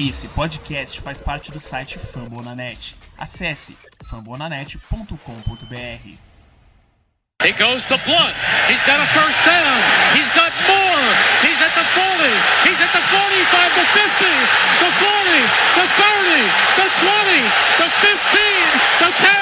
Esse podcast faz parte do site Fambonanet. Acesse fambonanet.com.br. He goes to Blunt. He's got a first down. He's got more. He's at the 40. He's at the 45, the 50, the 40, the 30, the 20, the 15, the 10,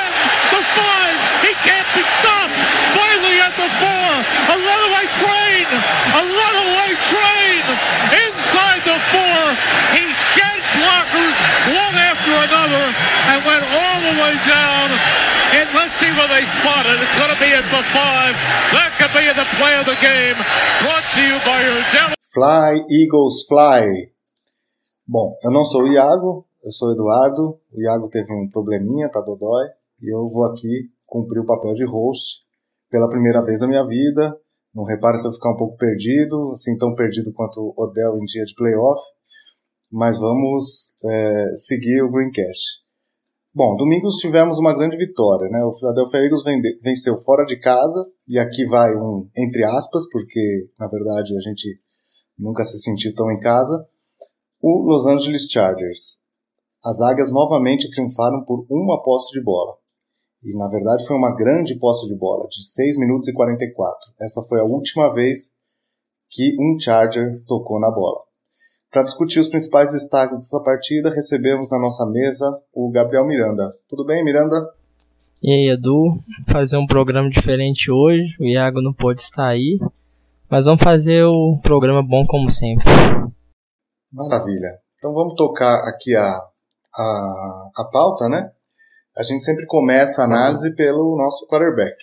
the 5. He can't be stopped. Finally at the 4. A runaway train. A runaway train. Inside the 4. He shed blockers one after another and went all the way down. And let's see where they spot it. It's going to be at the 5. That could be the play of the game. Brought to you by your. Fly, Eagles, fly. Bom, eu não sou o Iago, eu sou o Eduardo. O Iago teve um probleminha, tá dodói. E eu vou aqui cumprir o papel de host pela primeira vez na minha vida. Não repare se eu ficar um pouco perdido, assim tão perdido quanto Odell em dia de playoff. Mas vamos é, seguir o Greencast. Bom, domingo tivemos uma grande vitória, né? O Philadelphia Eagles venceu fora de casa, e aqui vai um entre aspas, porque na verdade a gente nunca se sentiu tão em casa. O Los Angeles Chargers. As águias novamente triunfaram por uma posse de bola. E na verdade foi uma grande posse de bola, de 6 minutos e 44. Essa foi a última vez que um Charger tocou na bola. Para discutir os principais destaques dessa partida, recebemos na nossa mesa o Gabriel Miranda. Tudo bem, Miranda? E aí, Edu? Fazer um programa diferente hoje. O Iago não pode estar aí, mas vamos fazer o programa bom como sempre. Maravilha. Então vamos tocar aqui a, a, a pauta, né? A gente sempre começa a análise pelo nosso quarterback.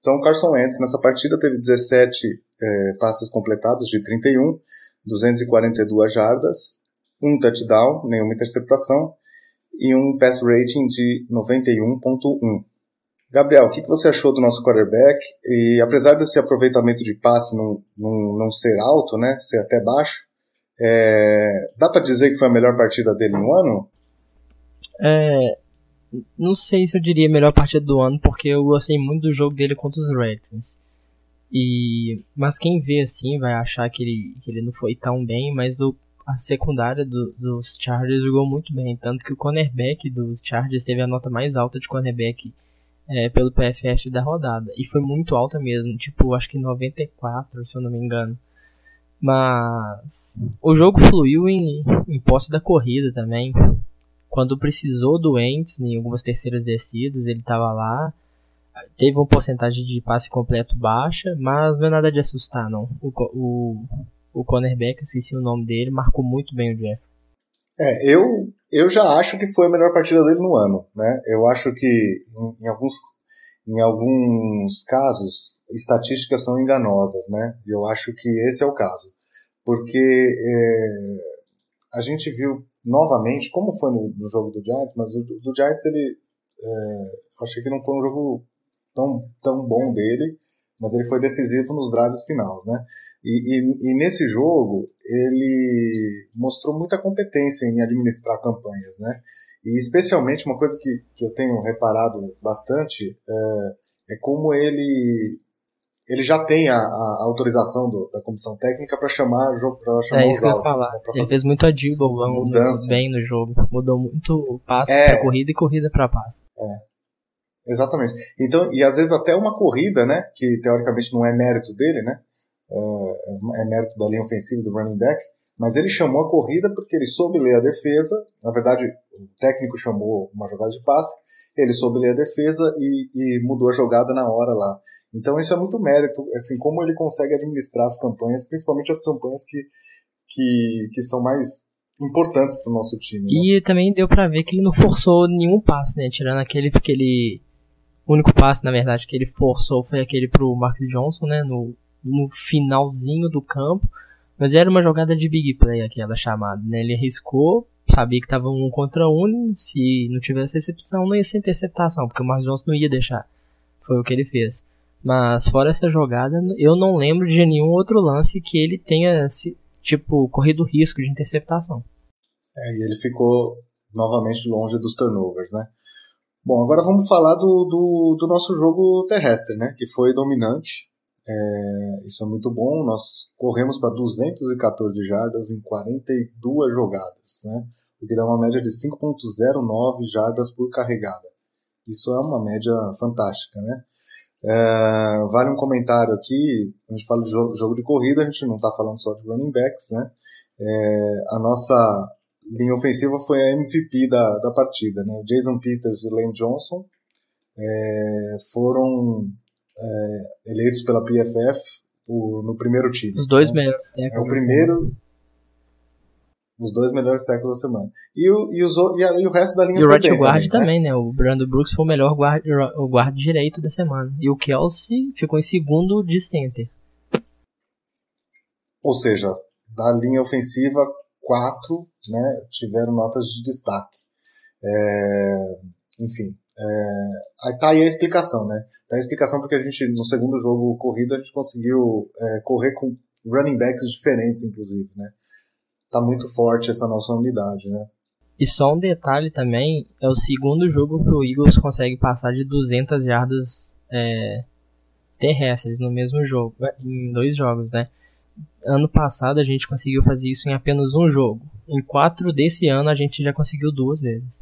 Então o Carson Wentz nessa partida teve 17 é, passes completados de 31 242 jardas, um touchdown, nenhuma interceptação e um pass rating de 91.1. Gabriel, o que você achou do nosso quarterback? E apesar desse aproveitamento de passe não, não, não ser alto, né, ser até baixo, é, dá para dizer que foi a melhor partida dele no ano? É, não sei se eu diria melhor partida do ano, porque eu gostei muito do jogo dele contra os Redskins. E, mas quem vê assim vai achar que ele, que ele não foi tão bem, mas o, a secundária do, dos Chargers jogou muito bem. Tanto que o cornerback dos Chargers teve a nota mais alta de cornerback é, pelo PFF da rodada. E foi muito alta mesmo, tipo, acho que 94, se eu não me engano. Mas o jogo fluiu em, em posse da corrida também. Quando precisou do Ents em algumas terceiras descidas, ele estava lá teve uma porcentagem de passe completo baixa, mas não é nada de assustar, não. O, o, o cornerback, esqueci o nome dele, marcou muito bem o Jeff. É, eu, eu já acho que foi a melhor partida dele no ano, né? Eu acho que em, em alguns, em alguns casos, estatísticas são enganosas, né? E eu acho que esse é o caso. Porque é, a gente viu novamente, como foi no, no jogo do Giants, mas o do Giants ele é, achei que não foi um jogo tão, tão bom dele, mas ele foi decisivo nos drives finais, né? E, e, e, nesse jogo ele mostrou muita competência em administrar campanhas, né? E especialmente uma coisa que, que eu tenho reparado bastante é, é como ele ele já tem a, a autorização do, da comissão técnica para chamar para chamar é isso os eu falar. Né, ele fez muito adibble bem no jogo, mudou muito o passe é, para corrida e corrida para passe. É. Exatamente. Então, e às vezes até uma corrida, né, que teoricamente não é mérito dele, né, é, é mérito da linha ofensiva do running back, mas ele chamou a corrida porque ele soube ler a defesa, na verdade o técnico chamou uma jogada de passe, ele soube ler a defesa e, e mudou a jogada na hora lá. Então isso é muito mérito, assim, como ele consegue administrar as campanhas, principalmente as campanhas que, que, que são mais importantes para o nosso time. Né? E também deu para ver que ele não forçou nenhum passe, né? Tirando aquele que ele o único passe, na verdade, que ele forçou foi aquele pro Mark Johnson, né? No, no finalzinho do campo. Mas era uma jogada de big play aquela chamada, né? Ele arriscou, sabia que tava um contra um, se não tivesse recepção não ia ser interceptação, porque o Mark Johnson não ia deixar. Foi o que ele fez. Mas fora essa jogada, eu não lembro de nenhum outro lance que ele tenha, tipo, corrido risco de interceptação. É, e ele ficou novamente longe dos turnovers, né? Bom, agora vamos falar do, do, do nosso jogo terrestre, né? Que foi dominante. É, isso é muito bom. Nós corremos para 214 jardas em 42 jogadas, né? o que dá uma média de 5.09 jardas por carregada. Isso é uma média fantástica, né? É, vale um comentário aqui, a gente fala de jogo, jogo de corrida, a gente não está falando só de running backs, né? É, a nossa linha ofensiva foi a MVP da, da partida, né? Jason Peters e Lane Johnson é, foram é, eleitos pela PFF o, no primeiro time. Os dois então, melhores É o primeiro, os dois melhores tackles da semana. E o, e os, e, a, e o resto da linha E o right guard também, também, né? O Brandon Brooks foi o melhor guard, o guarda direito da semana. E o Kelsey ficou em segundo de center. Ou seja, da linha ofensiva, quatro né, tiveram notas de destaque. É, enfim, é, aí tá aí a explicação, né? Tá a explicação porque a gente, no segundo jogo corrido, a gente conseguiu é, correr com running backs diferentes, inclusive, né? Tá muito forte essa nossa unidade, né? E só um detalhe também, é o segundo jogo que o Eagles consegue passar de 200 jardas é, terrestres no mesmo jogo, em dois jogos, né? Ano passado a gente conseguiu fazer isso em apenas um jogo. Em quatro desse ano a gente já conseguiu duas vezes.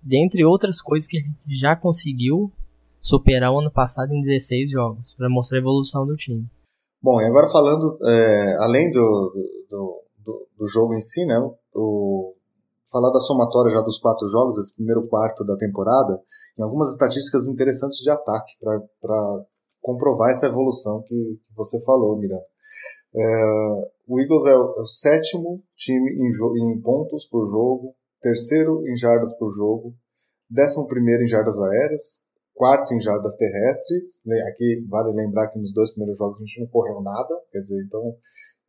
Dentre outras coisas que a gente já conseguiu superar o ano passado em 16 jogos, para mostrar a evolução do time. Bom, e agora falando, é, além do, do, do, do, jogo em si, né? O, falar da somatória já dos quatro jogos, esse primeiro quarto da temporada, em algumas estatísticas interessantes de ataque para comprovar essa evolução que, você falou, Miranda. É, o Eagles é o, é o sétimo time em, em, pontos por jogo, terceiro em jardas por jogo, décimo primeiro em jardas aéreas, quarto em jardas terrestres. Aqui vale lembrar que nos dois primeiros jogos a gente não correu nada, quer dizer, então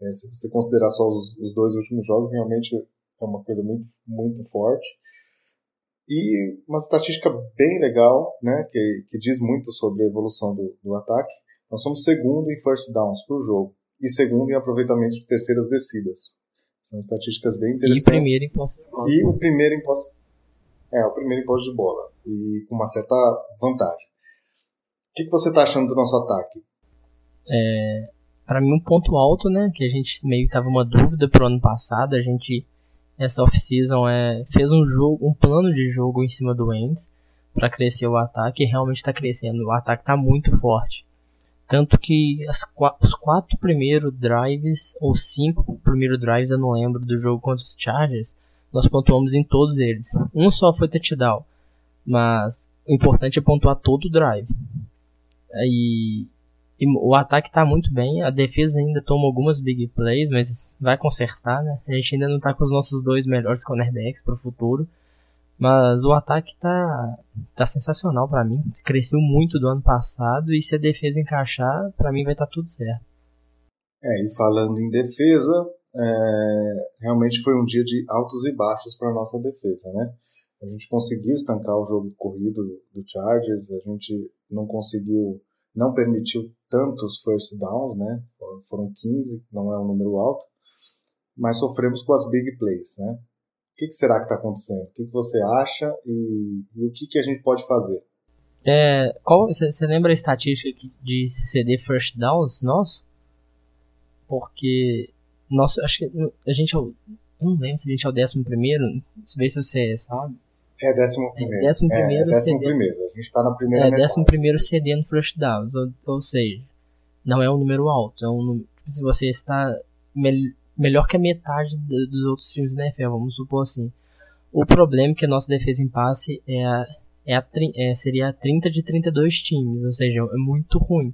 é, se você considerar só os, os, dois últimos jogos, realmente é uma coisa muito, muito forte. E uma estatística bem legal, né, que, que diz muito sobre a evolução do, do ataque. Nós somos segundo em first downs por jogo e segundo em aproveitamento de terceiras descidas. São estatísticas bem interessantes. E primeiro em posse de bola. E o primeiro em posse... É, o primeiro em posse de bola. E com uma certa vantagem. O que, que você está achando do nosso ataque? É, para mim um ponto alto, né, que a gente meio que tava uma dúvida pro ano passado, a gente essa off-season é, fez um jogo, um plano de jogo em cima do Ends para crescer o ataque e realmente está crescendo. O ataque está muito forte. Tanto que as, os quatro primeiros drives, ou cinco primeiros drives, eu não lembro, do jogo contra os Chargers, nós pontuamos em todos eles. Um só foi touchdown, mas o importante é pontuar todo o drive. E, e o ataque está muito bem, a defesa ainda toma algumas big plays, mas vai consertar, né? A gente ainda não está com os nossos dois melhores cornerbacks para o futuro. Mas o ataque tá, tá sensacional para mim. Cresceu muito do ano passado e se a defesa encaixar, para mim vai estar tá tudo certo. É, e falando em defesa, é, realmente foi um dia de altos e baixos para nossa defesa, né? A gente conseguiu estancar o jogo corrido do Chargers, a gente não conseguiu, não permitiu tantos first downs, né? Foram 15, não é um número alto, mas sofremos com as big plays, né? O que, que será que está acontecendo? O que, que você acha e, e, o que, que a gente pode fazer? É, qual Você lembra a estatística de CD first downs nosso? Porque nosso, acho que a gente é o, não lembro se a gente é o décimo primeiro, vê se você sabe. É décimo primeiro. É décimo primeiro, é, é décimo CD, primeiro. A gente está na primeira É metade. décimo primeiro CD no first downs, ou, ou seja, não é um número alto, é um se você está melhor que a metade dos outros times da NFL, vamos supor assim. O problema é que a nossa defesa em passe é a, é a, é, seria a 30 de 32 times, ou seja, é muito ruim.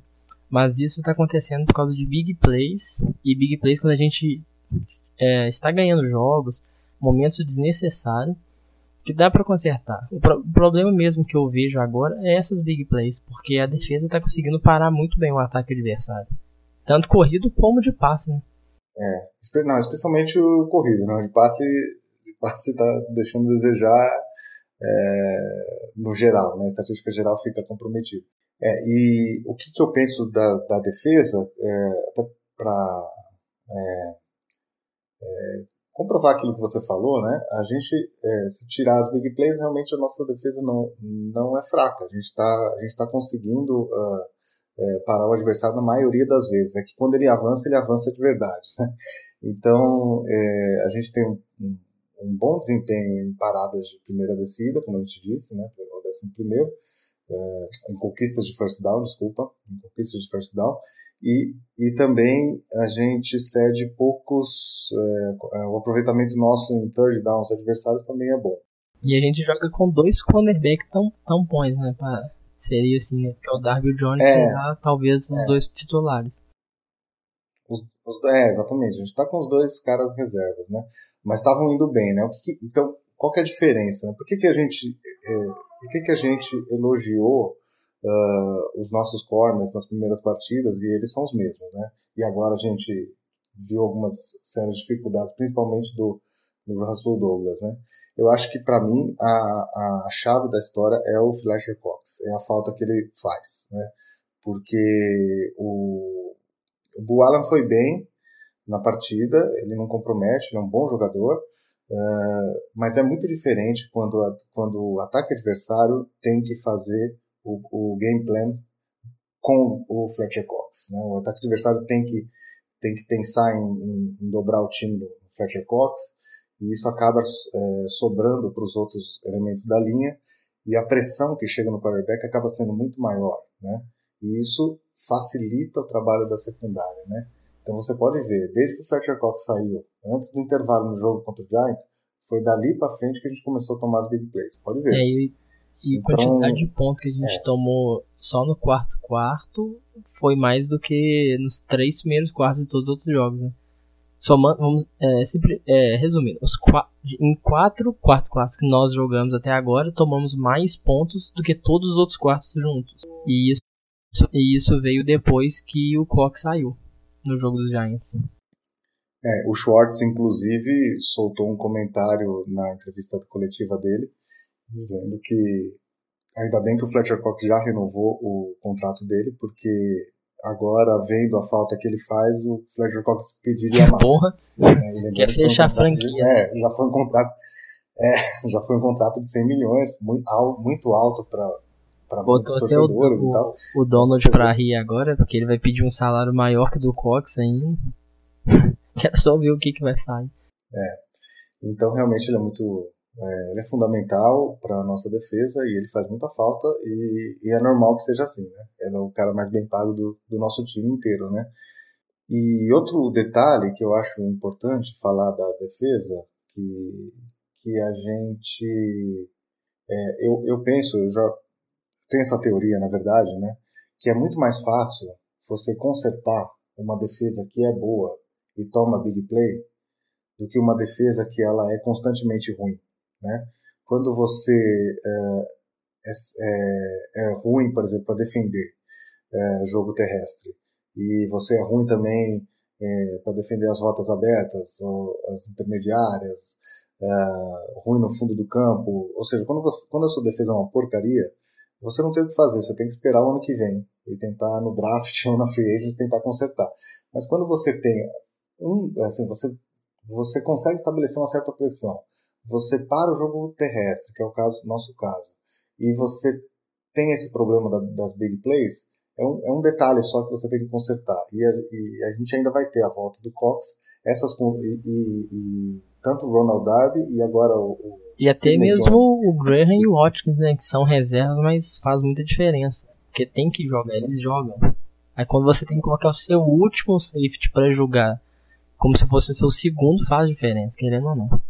Mas isso está acontecendo por causa de big plays, e big plays quando a gente é, está ganhando jogos, momentos desnecessários, que dá para consertar. O, pro, o, problema mesmo que eu vejo agora é essas big plays, porque a defesa está conseguindo parar muito bem o ataque adversário. Tanto corrido como de passe, né? É, não, especialmente o corrido, né? De passe, de passe está deixando a desejar é, no geral, né? A estatística geral fica comprometida. É, e o que, que eu penso da, da defesa, é, até para é, é, comprovar aquilo que você falou, né? A gente, é, se tirar as big plays, realmente a nossa defesa não, não é fraca. A gente está tá conseguindo uh, é, parar o adversário na maioria das vezes. É que quando ele avança, ele avança de verdade. Né? Então, é, a gente tem um, um, bom desempenho em paradas de primeira descida, como a gente disse, né, o décimo primeiro, é, em conquistas de first down, desculpa, em conquistas de first down, e, e também a gente cede poucos, é, é, o aproveitamento nosso em third downs adversários também é bom. E a gente joga com dois cornerbacks tão, tão bons, né, pra, seria assim, né, porque o Darby e o Jones é, será talvez os é. dois titulares. Os, os, é, exatamente, a gente tá com os dois caras reservas, né, mas estavam indo bem, né, que, que, então qual que é a diferença, né? por que que a gente, é, por que que a gente elogiou uh, os nossos corners nas primeiras partidas e eles são os mesmos, né? E agora a gente viu algumas sérias dificuldades, principalmente do, do Russell Douglas, né? Eu acho que para mim a, a chave da história é o Fletcher Cox, é a falta que ele faz, né? Porque o, o Bu Allen foi bem na partida, ele não compromete, ele é um bom jogador, uh, mas é muito diferente quando, a, quando o ataque adversário tem que fazer o, o game plan com o Fletcher Cox. Né? O ataque adversário tem que, tem que pensar em, em, em dobrar o time do Fletcher Cox e isso acaba é, sobrando para os outros elementos da linha e a pressão que chega no quarterback acaba sendo muito maior, né? E isso facilita o trabalho da secundária, né? Então você pode ver, desde que o Fletcher Cox saiu, antes do intervalo no jogo contra o Giants, foi dali para frente que a gente começou a tomar as big plays. Pode ver. É, e e então, quantidade de pontos que a gente é. tomou só no quarto quarto foi mais do que nos três primeiros quartos de todos os outros jogos, né? Somando, vamos, é, é, resumindo, os em quatro quartos quartos que nós jogamos até agora, tomamos mais pontos do que todos os outros quartos juntos. E isso, e isso veio depois que o Cox saiu no jogo dos Giants. É, o Schwartz, inclusive, soltou um comentário na entrevista coletiva dele, dizendo que ainda bem que o Fletcher Cox já renovou o contrato dele, porque agora, vendo a falta que ele faz, o Fletcher Cox pediria mais. Porra! É, Quer fechar a franquia. É, já foi um contrato. É, já foi um contrato de 100 milhões, muito, muito alto para para muitos torcedores o, e tal. O Donald para rir agora, porque ele vai pedir um salário maior que o do Cox ainda. Quero só ver o que, que vai sair. É. Então realmente ele é muito é, ele é fundamental para a nossa defesa e ele faz muita falta e, e, é normal que seja assim, né? Ele é o cara mais bem pago do, do nosso time inteiro, né? E outro detalhe que eu acho importante falar da defesa, que, que a gente, é, eu, eu penso, eu já tenho essa teoria, na verdade, né? Que é muito mais fácil você consertar uma defesa que é boa e toma big play do que uma defesa que ela é constantemente ruim. Né? Quando você é, é, é ruim, por exemplo, para defender é, jogo terrestre, e você é ruim também é, para defender as rotas abertas, as intermediárias, é, ruim no fundo do campo, ou seja, quando, você, quando a sua defesa é uma porcaria, você não tem o que fazer, você tem que esperar o ano que vem e tentar no draft ou na free agent tentar consertar. Mas quando você tem um, assim, você você consegue estabelecer uma certa pressão você para o jogo terrestre, que é o caso, nosso caso, e você tem esse problema da, das big plays, é um, é um detalhe só que você tem que consertar. E a, e a gente ainda vai ter a volta do Cox, essas e, e, e tanto o Ronald Darby e agora o, o e até mesmo Jones. o Graham e o Watkins, né, que são reservas, mas faz muita diferença, porque tem que jogar, eles jogam. Aí quando você tem que colocar o seu último safety para jogar, como se fosse o seu segundo, faz diferença, querendo ou não.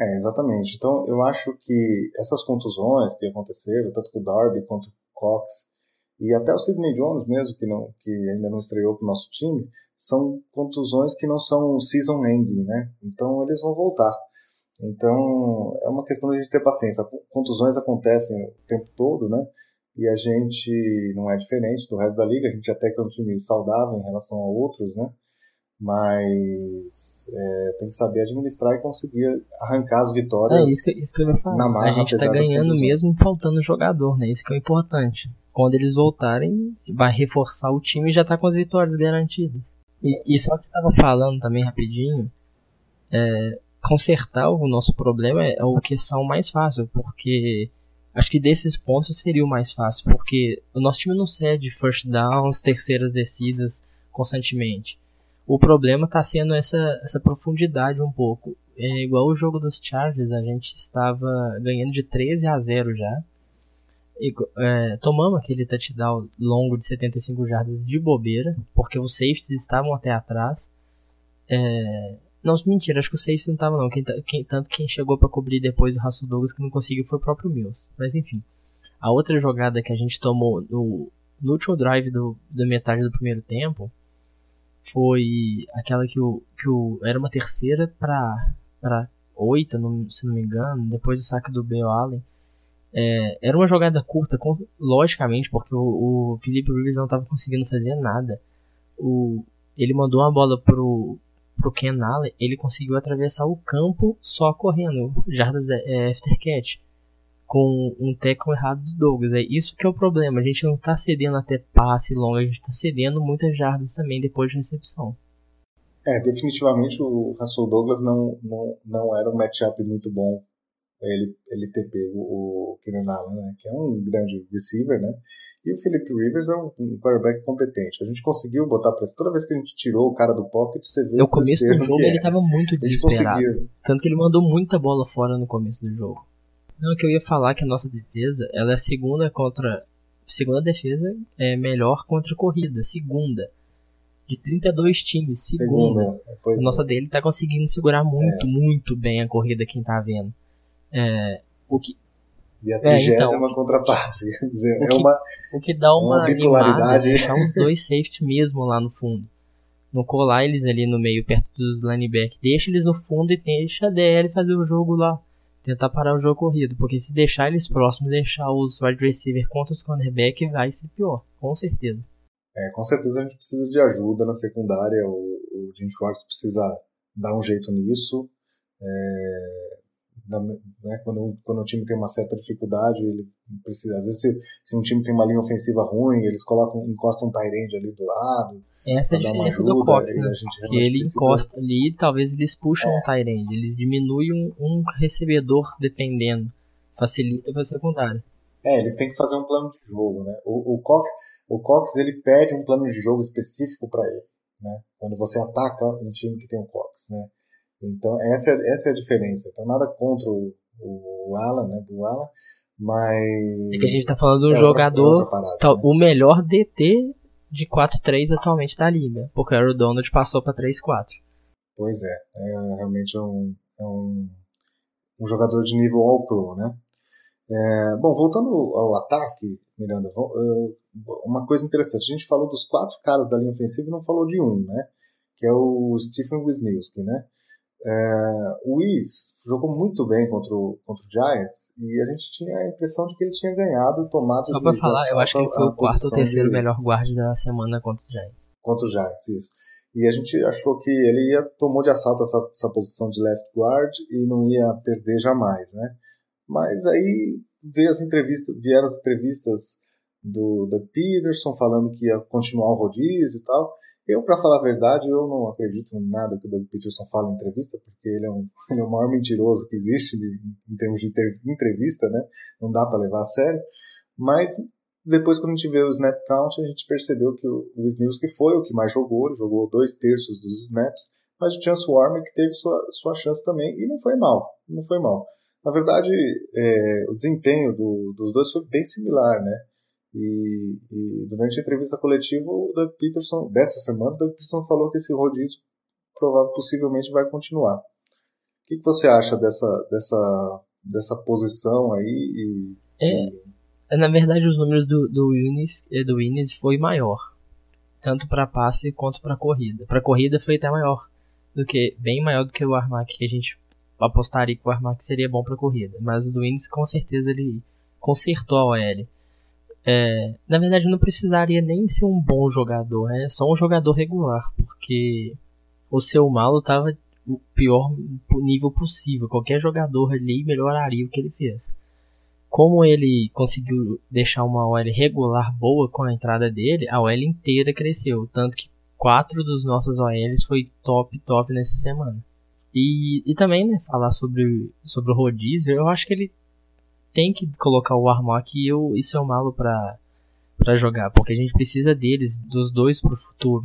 É, exatamente. Então, eu acho que essas contusões que aconteceram, tanto com o Darby quanto com o Cox, e até o Sidney Jones mesmo, que, não, que ainda não estreou para o nosso time, são contusões que não são season ending, né? Então, eles vão voltar. Então, é uma questão de a gente ter paciência. Contusões acontecem o tempo todo, né? E a gente não é diferente do resto da liga. A gente até que é um time saudável em relação a outros, né? Mas é, tem que saber administrar e conseguir arrancar as vitórias. É isso, isso que eu ia falar. Na marra, a gente está ganhando mesmo faltando jogador, né? Isso que é o importante. Quando eles voltarem, vai reforçar o time e já está com as vitórias garantidas. E, e só que você estava falando também rapidinho, é, consertar o nosso problema é, é o que são mais fácil, porque acho que desses pontos seria o mais fácil, porque o nosso time não cede first downs, terceiras descidas constantemente O problema está sendo essa, essa profundidade um pouco. É igual o jogo dos Chargers, a gente estava ganhando de 13 a 0 já. E, é, tomamos aquele touchdown longo de 75 jardas de bobeira, porque os safeties estavam até atrás. É, não, mentira, acho que o safety não estava não. Quem, quem, tanto quem chegou para cobrir depois o Russell Douglas que não conseguiu foi o próprio Mills. Mas enfim. A outra jogada que a gente tomou no, no último drive do, da metade do primeiro tempo foi aquela que o, que o era uma terceira para para oito, se não me engano, depois do saque do Bill Allen. É, era uma jogada curta, com, logicamente, porque o, o Felipe Rivers não estava conseguindo fazer nada. O, ele mandou uma bola pro, pro Ken Allen, ele conseguiu atravessar o campo só correndo, jardas é, after catch com um tackle errado do Douglas. É isso que é o problema. A gente não está cedendo até passe longo, a gente está cedendo muitas jardas também depois de recepção. É, definitivamente o Russell Douglas não, não, não era um matchup muito bom ele, ele ter pego o Keenan Allen, né, que é um grande receiver, né? E o Philip Rivers é um, um quarterback competente. A gente conseguiu botar pressão. Toda vez que a gente tirou o cara do pocket, você vê no o começo do jogo ele estava muito desesperado. Tanto que ele mandou muita bola fora no começo do jogo. Não, que eu ia falar que a nossa defesa, ela é segunda contra. Segunda defesa é melhor contra a corrida. Segunda. De 32 times, segunda. segunda a nossa é. dele tá conseguindo segurar muito, é. muito bem a corrida, quem tá vendo. É, o que, e a trigésima é, então, contrapasse. Quer dizer, o é que, uma, o que dá uma, uma bipolaridade. Tá uns dois safety mesmo lá no fundo. Não colar eles ali no meio, perto dos linebackers. Deixa eles no fundo e deixa a DL fazer o jogo lá tentar parar o jogo corrido, porque se deixar eles próximos, deixar os wide receiver contra os cornerback vai ser pior, com certeza. É, com certeza a gente precisa de ajuda na secundária, o, o Jim Schwartz precisa dar um jeito nisso. É, né, quando, quando o time tem uma certa dificuldade, ele precisa. Às vezes, se, se um time tem uma linha ofensiva ruim, eles colocam, encostam um end ali do lado. Essa é a diferença ajuda, do Cox, né? Que ele precisa... encosta ali talvez eles puxam é. um end, eles diminuem um, um recebedor dependendo. Facilita para a secundária. É, eles têm que fazer um plano de jogo, né? O, o, Cox, o Cox ele pede um plano de jogo específico para ele, né? Quando você ataca um time que tem um Cox, né? Então essa, é, essa é a diferença. Então nada contra o, o Alan, né? Do Alan, mas é que a gente tá falando de um é jogador, outra, outra parada, né? o melhor DT de 4-3 atualmente da liga, porque o Donald passou para 3-4. Pois é, é realmente um, é um, um jogador de nível All-Pro, né? É, bom, voltando ao ataque, Miranda, uma coisa interessante, a gente falou dos quatro caras da linha ofensiva e não falou de um, né? Que é o Stephen Wisniewski, né? É, o Wiz jogou muito bem contra o, contra o Giants e a gente tinha a impressão de que ele tinha ganhado tomado Só pra falar, eu acho que ele foi o quarto ou terceiro de... melhor guarda da semana contra os Giants. Contra os Giants, isso. E a gente achou que ele ia, tomou de assalto essa, essa posição de left guard e não ia perder jamais, né? Mas aí veio as entrevistas, vieram as entrevistas do Doug Peterson falando que ia continuar o rodízio e tal. Eu, para falar a verdade, eu não acredito em nada que o Doug Peterson fala em entrevista, porque ele é, um, ele é o maior mentiroso que existe em termos de entrevista, né? Não dá para levar a sério. Mas depois, quando a gente vê o snap count, a gente percebeu que o, o que foi o que mais jogou, ele jogou dois terços dos snaps, mas o Chance Warmer teve sua, sua chance também e não foi mal, não foi mal. Na verdade, é, o desempenho do, dos dois foi bem similar, né? E, e, durante a entrevista coletiva, o Doug Peterson, dessa semana, o Doug Peterson falou que esse rodízio provável, possivelmente vai continuar. O que, que você acha dessa, dessa, dessa posição aí? E, é, e... Na verdade, os números do, do Innes eh, do Innes foi maior, tanto para passe quanto para corrida. Para corrida foi até maior do que bem maior do que o Armac que a gente apostaria que o Armac seria bom para corrida, mas o do Innes com certeza ele consertou a OL. É, na verdade, não precisaria nem ser um bom jogador, é só um jogador regular, porque o seu malo estava o pior nível possível. Qualquer jogador ali melhoraria o que ele fez. Como ele conseguiu deixar uma OL regular boa com a entrada dele, a OL inteira cresceu. Tanto que quatro dos nossos OLs foi top, top nessa semana. E, e também, né, falar sobre, sobre o rodízio, eu acho que ele tem que colocar o Armac e eu, isso é malo para para jogar, porque a gente precisa deles, dos dois pro futuro.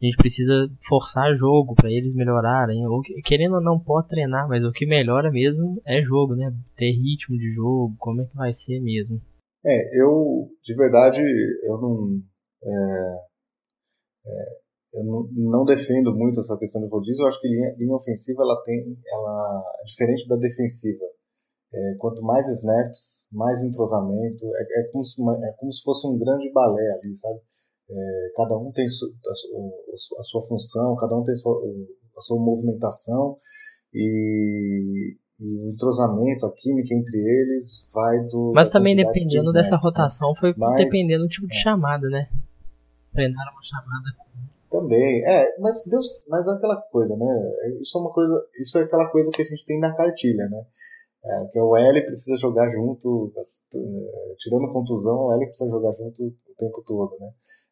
A gente precisa forçar jogo para eles melhorarem. Ou, querendo ou não, pode treinar, mas o que melhora mesmo é jogo, né? Ter ritmo de jogo, como é que vai ser mesmo. É, eu, de verdade, eu não. É, é, eu não, não, defendo muito essa questão de rodízio. Eu acho que linha, linha ofensiva ela tem, ela é diferente da defensiva. É, quanto mais snaps, mais entrosamento. É, é, como se, é como se fosse um grande balé ali, sabe? É, cada um tem a, a, sua função, cada um tem a sua, a sua movimentação e, e, o entrosamento, a química entre eles vai do. Mas também dependendo snaps, dessa né? rotação, foi mas, dependendo do tipo de é. chamada, né? Treinaram uma chamada. Também, é, mas Deus, mas é aquela coisa, né? Isso é uma coisa, isso é aquela coisa que a gente tem na cartilha, né? É, que o L precisa jogar junto, é, tirando contusão, o L precisa jogar junto o tempo todo, né?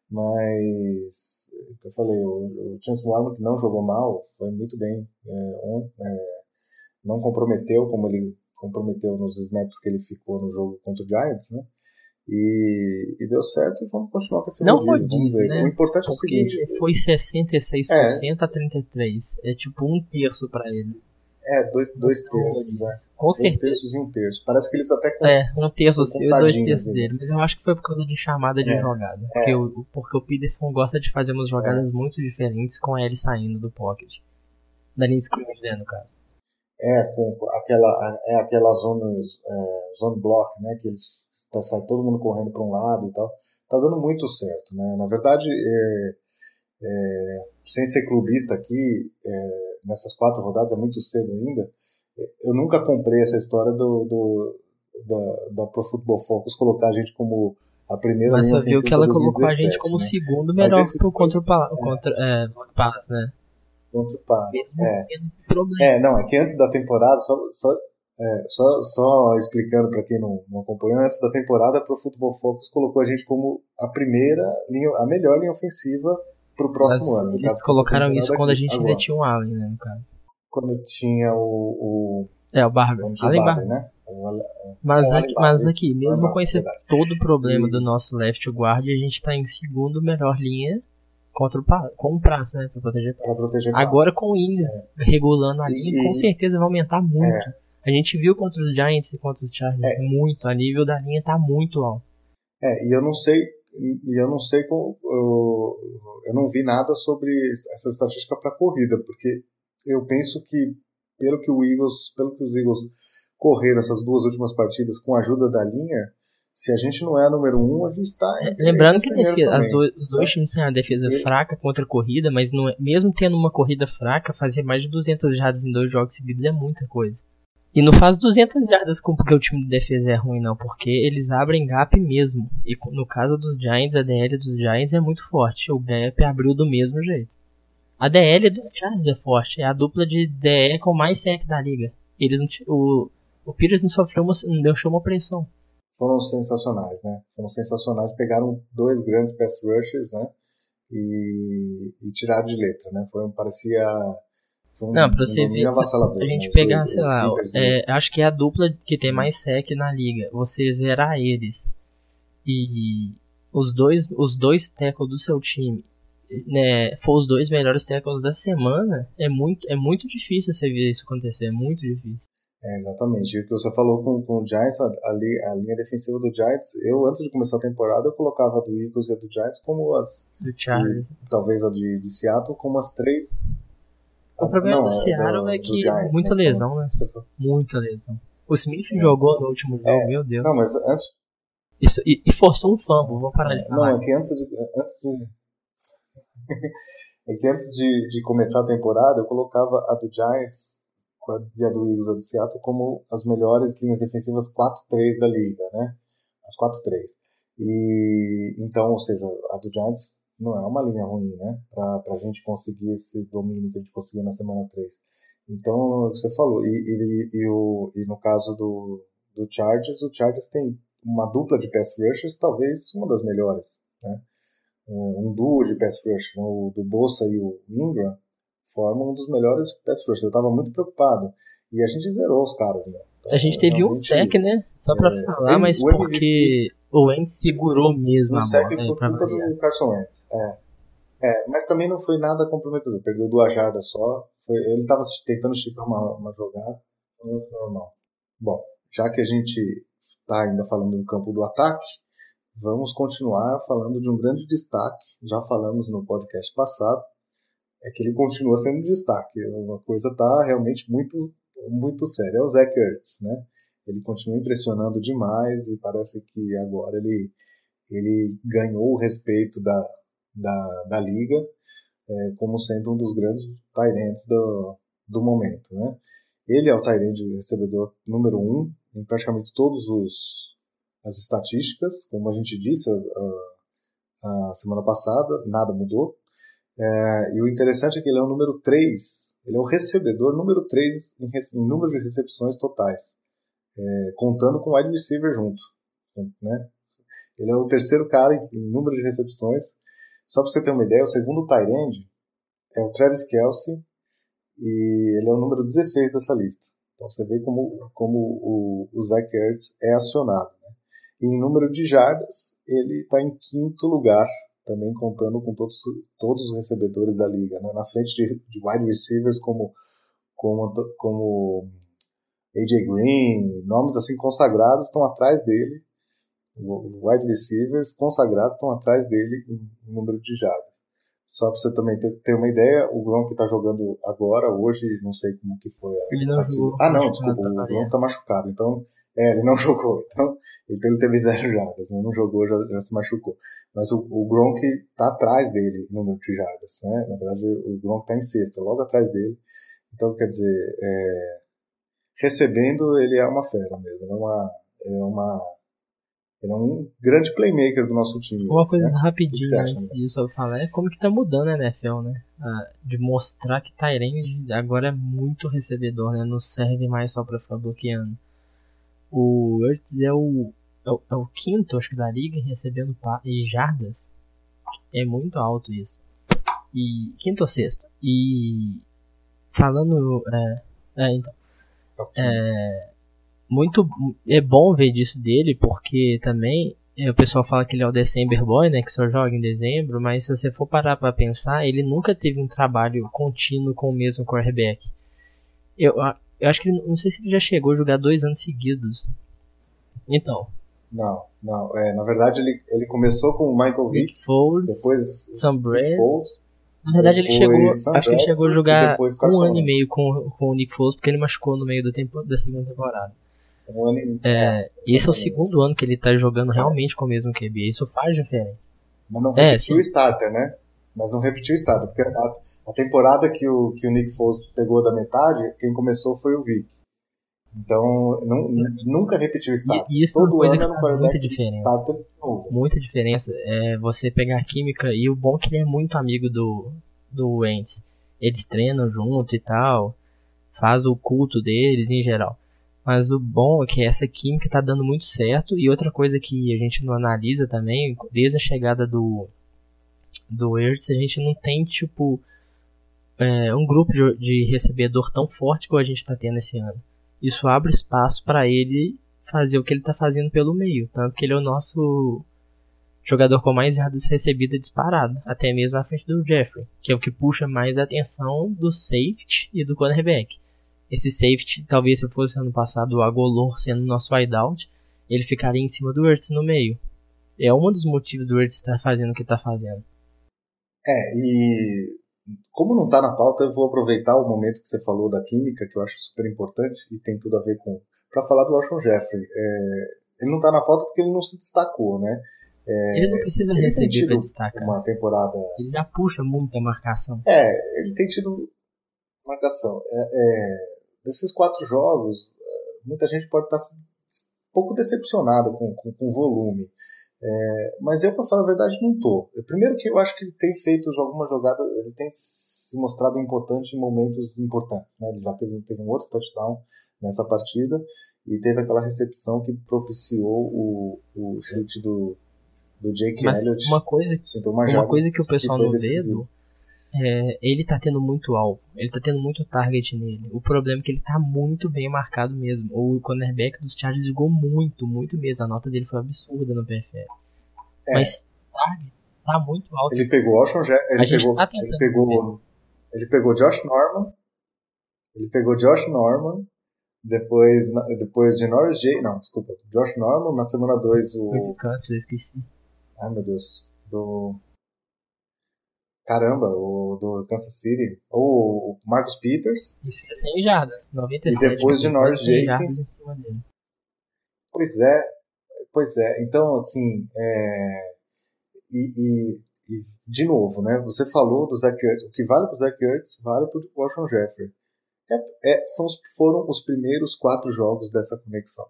Mas, eu falei, o, o Chance Warnock não jogou mal, foi muito bem. É, on, é, não comprometeu como ele comprometeu nos snaps que ele ficou no jogo contra o Giants, né? E, e deu certo e vamos continuar com esse não rodízio, vamos ver. Né? O importante é o seguinte... foi 66% é. a 33%. É tipo um terço para ele. É, dois, dois terços, né? Com dois certeza. terços e um terço. Parece que eles até É, um terço seu e dois terços dele. Mas eu acho que foi por causa de chamada de é. jogada. É. Porque, o, porque o Peterson gosta de fazer umas jogadas é. muito diferentes com ele saindo do pocket. Da linha scrimmage, né, no caso. É, com aquela, é aquela zona, é, zone block, né? Que eles tá, sai todo mundo correndo para um lado e tal. Tá dando muito certo, né? Na verdade, é, é, sem ser clubista aqui, é, nessas quatro rodadas, é muito cedo ainda, eu nunca comprei essa história do, do da, da Pro Football Focus colocar a gente como a primeira Mas você viu que ela colocou a gente como né? segundo melhor esse, pro contra o é. contra, é, Pass, né? Contra o Pass, é. É, não, é que antes da temporada, só, só, é, só, só explicando para quem não, não acompanhou, antes da temporada, Pro Football Focus colocou a gente como a primeira linha, a melhor linha ofensiva pro próximo Mas ano. Eles colocaram isso quando a gente agora. ainda tinha um Allen, né, no caso quando tinha o. o é, o Barber. Além Barber, né? Mas, aqui, mas aqui, mesmo com esse todo o problema do nosso left guard, a gente tá em segundo melhor linha contra o com o Praça, né? Pra proteger, pra proteger Agora com o Innes é. regulando a linha, e, com certeza vai aumentar muito. É. A gente viu contra os Giants e contra os Chargers é. muito, a nível da linha tá muito alto. É, e eu não sei, e eu não sei como, eu, eu não vi nada sobre essa estatística para corrida, porque eu penso que pelo que o Eagles, pelo que os Eagles correram essas duas últimas partidas com a ajuda da linha, se a gente não é a número um, a gente está. Lembrando que defesa, as dois, os dois times têm uma defesa e... fraca contra a corrida, mas não é, mesmo tendo uma corrida fraca, fazer mais de 200 jardas em dois jogos seguidos é muita coisa. E não faz 200 jardas com porque o time de defesa é ruim, não, porque eles abrem gap mesmo. E no caso dos Giants, a DL dos Giants é muito forte. O gap abriu do mesmo jeito. A DL dos Chargers é forte, é a dupla de DL com mais sec da liga. Eles não, o, o Peters não sofreu uma, não deixou uma pressão. Foram sensacionais, né? Foram sensacionais. Pegaram dois grandes pass rushers, né? E, e tiraram de letra, né? Foi, parecia um, não, pra você um ver, a gente né? pegar, sei lá, é, acho que é a dupla que tem mais sec na liga. Você zerar eles e os dois, os dois tackles do seu time né, for os dois melhores tackles da semana, é muito, é muito difícil você ver isso acontecer, é muito difícil. É, exatamente. E o que você falou com, com o Giants, a, a, linha defensiva do Giants, eu antes de começar a temporada, eu colocava a do Eagles e a do Giants como as. Do Chargers. Talvez a de, de Seattle como as três. O problema não, do Seattle é, que Giants, muita né? lesão, né? Muita lesão. O Smith é. jogou no último jogo, é, meu Deus. Não, mas antes. Isso, e, e forçou um fumble, vou parar de falar. Não, é que antes de, antes de é que antes de, de começar a temporada, eu colocava a do Giants e a do Eagles a do Seattle como as melhores linhas defensivas 4-3 da liga, né? As 4-3. E então, ou seja, a do Giants não é uma linha ruim, né? Pra, pra gente conseguir esse domínio que a gente conseguiu na semana 3. Então, você falou, e, e, e, o, e no caso do, do Chargers, o Chargers tem uma dupla de pass rushers, talvez uma das melhores, né? um duo de pass rush, né? o do Bossa e o Ingram, formam um dos melhores pass rush. Eu estava muito preocupado. E a gente zerou os caras, né? Então, a gente teve um sec, né? Só pra é, falar, mas porque MVP, o Wentz segurou mesmo um a bola. Por culpa do Carson Wentz. É. É, mas também não foi nada comprometedor. Perdeu duas jardas só. Foi, ele estava tentando esticar uma, uma jogada. É normal. Bom, já que a gente está ainda falando do campo do ataque, vamos continuar falando de um grande destaque. Já falamos no podcast passado. É que ele continua sendo destaque. Uma coisa está realmente muito, muito séria. É o Zach Ertz, né? Ele continua impressionando demais e parece que agora ele, ele ganhou o respeito da, da, da liga é, como sendo um dos grandes tight do, do momento, né? Ele é o tight recebedor número um em praticamente todos os as estatísticas, como a gente disse a, a semana passada, nada mudou. É, e o interessante é que ele é o número 3, ele é o recebedor número 3 em, em número de recepções totais, é, contando com o wide receiver junto. Né? Ele é o terceiro cara em, número de recepções. Só para você ter uma ideia, o segundo tight é o Travis Kelsey e ele é o número 16 dessa lista. Então você vê como, como o, o Zach Ertz é acionado. Né? E em número de jardas, ele está em quinto lugar, também contando com todos, todos os recebedores da liga. Né? Na frente de, de wide receivers como, como, como AJ Green, nomes assim consagrados estão atrás dele. Wide receivers consagrados estão atrás dele em número de jardas. Só pra você também ter, uma ideia, o Gronk tá jogando agora, hoje, não sei como que foi a Ele não partida. jogou. Ah, não, desculpa, o Gronk tá machucado. Então, é, ele não jogou. Então, então ele teve zero jardas, né? não jogou, já, já se machucou. Mas o, o Gronk tá atrás dele no número de jardas, né? Na verdade, o Gronk tá em sexto, logo atrás dele. Então, quer dizer, é, recebendo, ele é uma fera mesmo. Ele é uma, ele é uma ele é um grande playmaker do nosso time. Uma coisa né? acha, antes disso eu falar é como que tá mudando a NFL, né? Ah, de mostrar que Tyrande agora é muito recebedor, né? Não serve mais só pra ficar bloqueando. O Ertz é o, é o, é o quinto, acho que, da liga recebendo e jardas. É muito alto isso. E quinto ou sexto. E falando. É, é, então, é, muito é bom ver disso dele porque também é, o pessoal fala que ele é o December Boy, né, que só joga em dezembro, mas se você for parar para pensar, ele nunca teve um trabalho contínuo com o mesmo quarterback. Eu, eu acho que ele, não sei se ele já chegou a jogar dois anos seguidos. Então, Não, não. É, na verdade, ele, ele começou com o Michael Vick, Foles, depois Sam Brady. Foles. Na verdade ele chegou, acho que ele chegou a jogar um ano e meio com, com o Nick Foles porque ele machucou no meio do tempo da segunda temporada. Um ano e- É, esse é o segundo ano que ele tá jogando realmente com o mesmo QB. Isso faz diferença. Mas não É, repetiu sim. o starter, né? Mas não repetiu o starter. Porque a, a temporada que o, que o Nick Foles pegou da metade, quem começou foi o Vic. Então, não, nunca repetiu o starter. E- isso é uma Todo coisa ano que era um faz muita diferença. Muita diferença é você pegar a química e o bom é que ele é muito amigo do, do Wentz. Eles treinam junto e tal, faz o culto deles em geral. Mas o bom é que essa química tá dando muito certo. E outra coisa que a gente não analisa também, desde a chegada do, do Ertz, a gente não tem, tipo, é, um grupo de, de recebedor tão forte como a gente tá tendo esse ano. Isso abre espaço para ele fazer o que ele tá fazendo pelo meio. Tanto que ele é o nosso jogador com mais jardas recebidas disparado. Até mesmo à frente do Jeffrey, que é o que puxa mais a atenção do safety e do cornerback. Esse safety, talvez se fosse ano passado o Agolor sendo nosso wideout, ele ficaria em cima do Ertz no meio. É um dos motivos do Ertz estar fazendo o que está fazendo. É, e como não está na pauta, eu vou aproveitar o momento que você falou da química, que eu acho super importante e tem tudo a ver com. para falar do Alshon Jeffrey. É, ele não está na pauta porque ele não se destacou, né? ele não precisa ele receber para destacar. Uma temporada. Ele já puxa muita marcação. É, ele tem tido marcação. É, é, desses quatro jogos, é, muita gente pode estar um pouco decepcionada com, com, com o volume. É, mas eu, para falar a verdade, não tô. Primeiro que eu acho que ele tem feito algumas jogadas, ele tem se mostrado importante em momentos importantes. Né? Ele já teve, teve um outro touchdown nessa partida e teve aquela recepção que propiciou o, o chute do, do Jake Mas Elliott. uma coisa, Sentou uma uma coisa que o pessoal não vê, decisivo. Edu, é, ele tá tendo muito alvo, ele tá tendo muito target nele. O problema é que ele tá muito bem marcado mesmo. O cornerback dos Chargers jogou muito, muito mesmo. A nota dele foi absurda no PFL. É. Mas target, tá muito alto. Ele pegou A ele pegou, tá ele pegou, ele pegou Josh Norman, ele pegou Josh Norman, depois, depois de Norris J, não, desculpa, Josh Norman, na semana 2 Foi de o, eu esqueci. ai meu Deus, do, caramba, o do Kansas City, o, o Marcus Peters, E fez 100 jardas, 97. E depois de Norris 100 jardas Jenkins. Pois é, pois é. Então, assim, é, e, e- e, de novo, né? Você falou do Zach Ertz. O que vale para o Zach Ertz vale para o Alshon Jeffrey. É, é, são os, foram os primeiros quatro jogos dessa conexão,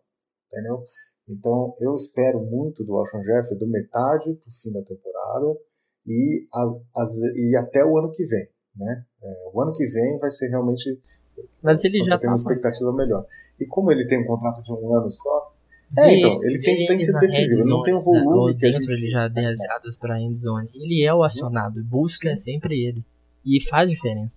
entendeu? Então, eu espero muito do Alshon Jeffrey do metade para o fim da temporada e, a- as- e até o ano que vem, né? É, o ano que vem vai ser realmente Mas ele já tem tá uma expectativa melhor. E como ele tem um contrato de um ano só, É, então, ele tem- tem sido decisivo, ele não tem o volume que a gente- ele já 10 jardas pra endzone. Ele é o acionado, busca é sempre ele. E faz diferença.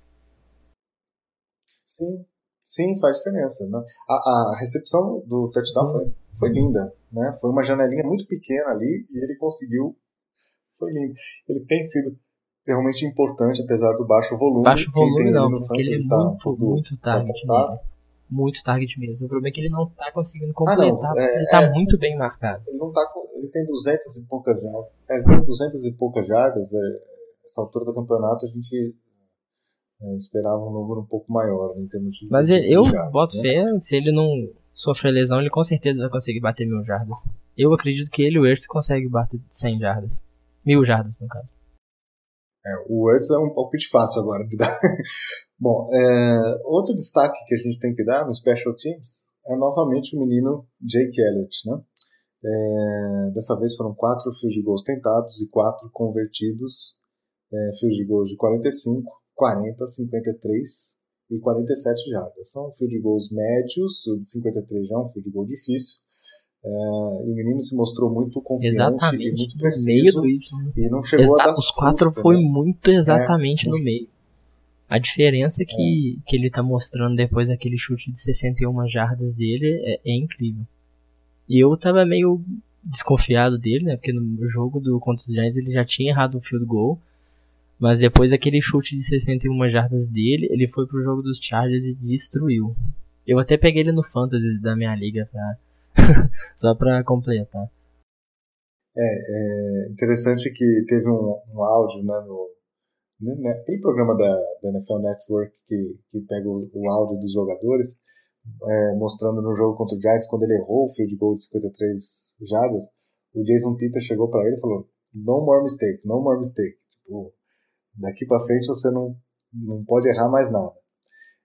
Sim, sim, faz diferença. Né? A, a recepção do touchdown foi, foi linda. Né? Foi uma janelinha muito pequena ali e ele conseguiu. Foi lindo. Ele tem sido realmente importante, apesar do baixo volume. Baixo volume não, ele no porque ele é tá muito, muito target tá nele. Muito target mesmo. O problema é que ele não tá conseguindo Ah, completar, é- porque ele tá é. muito bem marcado. Ele não tá ele tem 200 e poucas jardas. É, ele tem 200 e poucas jardas. É, essa altura do campeonato a gente é, esperava um número um pouco maior né, em termos de Mas de ele- eu jardas, boto né? fé, se ele não sofrer lesão, ele com certeza vai conseguir bater mil jardas. Eu acredito que ele e o Ertz conseguem bater 100 jardas. Mil jardas, no caso. É, o Words é um palpite fácil agora de dar. Bom, é, outro destaque que a gente tem que dar no Special Teams é novamente o menino Jake Elliott, né? É, dessa vez foram quatro field goals tentados e quatro convertidos. É, field goals de 45, 40, 53 e 47 jardas. São field goals médios, o de 53 já é um field goal difícil. É, e o menino se mostrou muito confiante e Exatamente. muito No meio preciso do e não chegou a dar os quatro susto, foi né? muito exatamente É. no meio. A diferença que, que ele tá mostrando depois daquele chute de 61 jardas dele é, é incrível. E eu tava meio desconfiado dele, né? Porque no jogo do contra os Giants ele já tinha errado um field goal. Mas depois daquele chute de 61 jardas dele, ele foi pro jogo dos Chargers e destruiu. Eu até peguei ele no Fantasy da minha liga pra... só pra completar. É interessante que teve um, um áudio né, no, né, naquele programa da, da NFL Network que, que pega o, o áudio dos jogadores, é, mostrando no jogo contra o Giants, quando ele errou o field goal de 53 jardas, o Jason Peters chegou para ele e falou: No more mistake, no more mistake. Tipo, daqui para frente você não, não pode errar mais nada.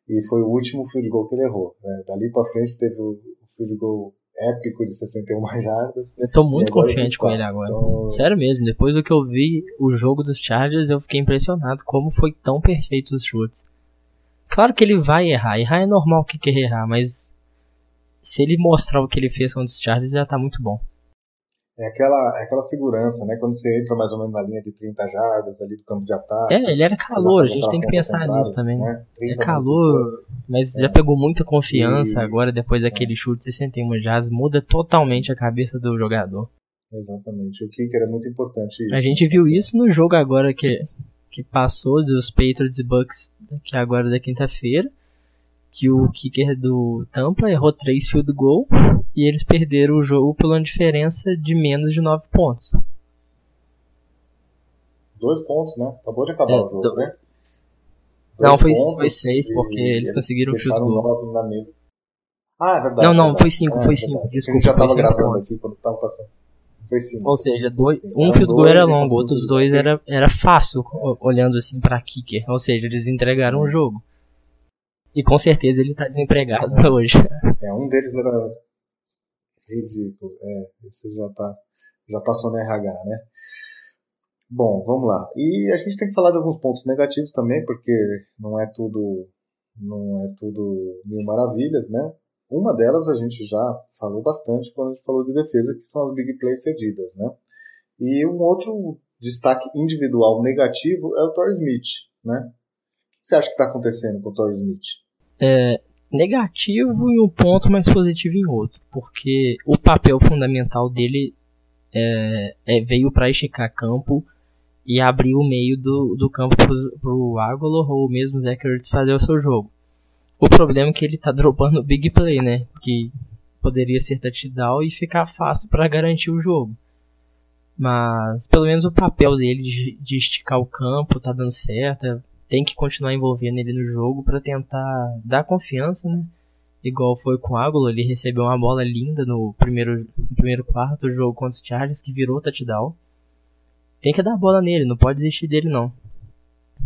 E foi o último field goal que ele errou. Né? Dali para frente teve o field goal épico de 61 jardas. Eu tô muito confiante com ele agora. Então, Sério mesmo, depois do que eu vi o jogo dos Chargers, eu fiquei impressionado como foi tão perfeito os chutes. Claro que ele vai errar, errar é normal que quer errar, mas se ele mostrar o que ele fez contra os Chargers já tá muito bom. É aquela, é aquela segurança, né? Quando você entra mais ou menos na linha de 30 jardas ali do campo de ataque. É, ele era calor, a gente tem que pensar nisso também. Né? 30 É calor, mas É. já pegou muita confiança E- agora depois daquele chute de 61 jardas, muda totalmente a cabeça do jogador. Exatamente. O kicker é muito importante isso. A gente viu isso no jogo agora que, que passou dos Patriots e Bucks, que é agora da quinta-feira, que o kicker do Tampa errou três field goal e eles perderam o jogo uma diferença de menos de 9 pontos. Dois pontos, né? Acabou de acabar É, o jogo, do- né? Não, Dois foi- pontos foi seis, porque eles conseguiram o field goal. Ah, é verdade. Não, não, foi cinco, É, foi cinco, gente desculpa, já foi tava gravando pontos. aqui quando tava passando. Foi cinco. Ou seja, dois, um field goal era longo, outros dois era, era fácil, olhando assim pra kicker. Ou seja, eles entregaram o jogo. E com certeza ele tá desempregado hoje. É, um deles era ridículo. É, esse já tá já passou na RH, né? Bom, vamos lá. E a gente tem que falar de alguns pontos negativos também, porque não é tudo não é tudo mil maravilhas, né? Uma delas a gente já falou bastante quando a gente falou de defesa, que são as big plays cedidas, né? E um outro destaque individual negativo é o Torrey Smith, né? O você acha que está acontecendo com o Torrey Smith? negativo em um ponto, mas positivo em outro, porque o papel fundamental dele é, é- veio para esticar campo e abrir o meio do, do campo pro, pro Agolor ou mesmo Zach Ertz fazer o seu jogo. O problema é que ele tá dropando o big play, né? Que poderia ser touchdown e ficar fácil para garantir o jogo. Mas pelo menos o papel dele de, de, esticar o campo tá dando certo. Tem que continuar envolvendo ele no jogo para tentar dar confiança, né? Igual foi com o Águlo, ele recebeu uma bola linda no primeiro, no primeiro quarto do jogo contra os Chargers que virou touchdown. Tem que dar bola nele, não pode desistir dele não.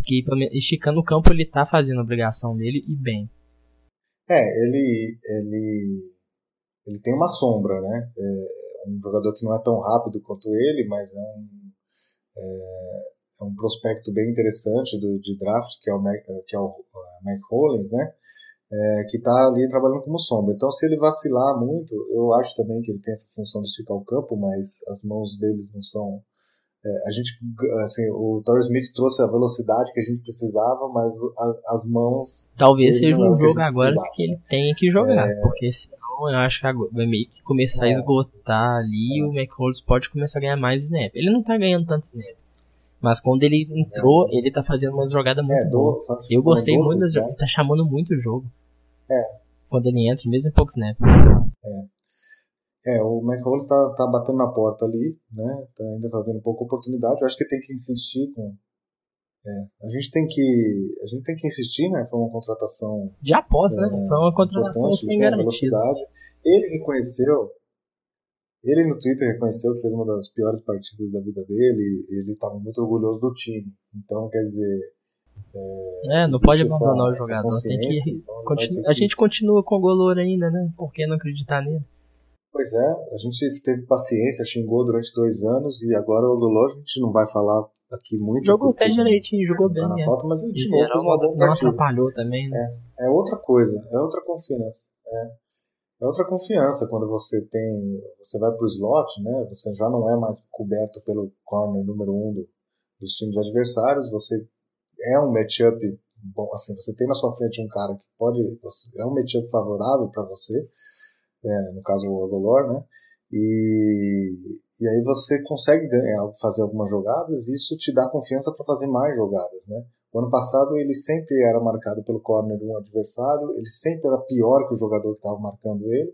Que esticando o campo ele tá fazendo a obrigação dele e bem. É, ele ele ele tem uma sombra, né? É um jogador que não é tão rápido quanto ele, mas é um, é um prospecto bem interessante do, de draft, que é o, Mac, que é o uh, Mike Hollins, né? É, que está ali trabalhando como sombra. Então, se ele vacilar muito, eu acho também que ele tem essa função de esticar o campo, mas as mãos deles não são. É, a gente, assim, o Torres Smith trouxe a velocidade que a gente precisava, mas a, as mãos. Talvez seja um jogo agora que ele tem que jogar, é, porque senão eu acho que vai meio que começar é. a esgotar ali e o McCollum pode começar a ganhar mais snap. Ele não tá ganhando tanto snap. Mas quando ele entrou, é. ele tá fazendo uma jogada muito é, boa. Do, eu gostei muito das jogadas, tá chamando muito o jogo. É. Quando ele entra, mesmo em pouco snap. É. É, o McCollum tá, tá batendo na porta ali, né? Tá, ainda tá dando pouca oportunidade. Eu acho que tem que insistir com, é, a gente tem que a gente tem que insistir, né? Foi uma contratação de aposta, né? é, né? Foi uma contratação sem garantia. Ele reconheceu, ele no Twitter reconheceu que fez uma das piores partidas da vida dele. Ele estava muito orgulhoso do time. Então, quer dizer, é, é não pode abandonar o jogador. Tem que, então continu... que... A gente continua com o Golor ainda, né? Por que não acreditar nele? Pois é, a gente teve paciência, xingou durante dois anos e agora o Golor a gente não vai falar aqui muito. Jogou até direitinho, jogou tá bem. na pauta, mas ele de novo fez uma boa Não atrapalhou também, né? É, é outra coisa, é outra confiança. É, é outra confiança quando você tem. Você vai pro slot, né? Você já não é mais coberto pelo corner número um do, dos times adversários, você é um matchup bom, assim, você tem na sua frente um cara que pode. É um matchup favorável para você, é, no caso o Agolor, né? E, e aí você consegue ganhar, fazer algumas jogadas e isso te dá confiança para fazer mais jogadas, né? O ano passado ele sempre era marcado pelo corner de um adversário, ele sempre era pior que o jogador que estava marcando ele.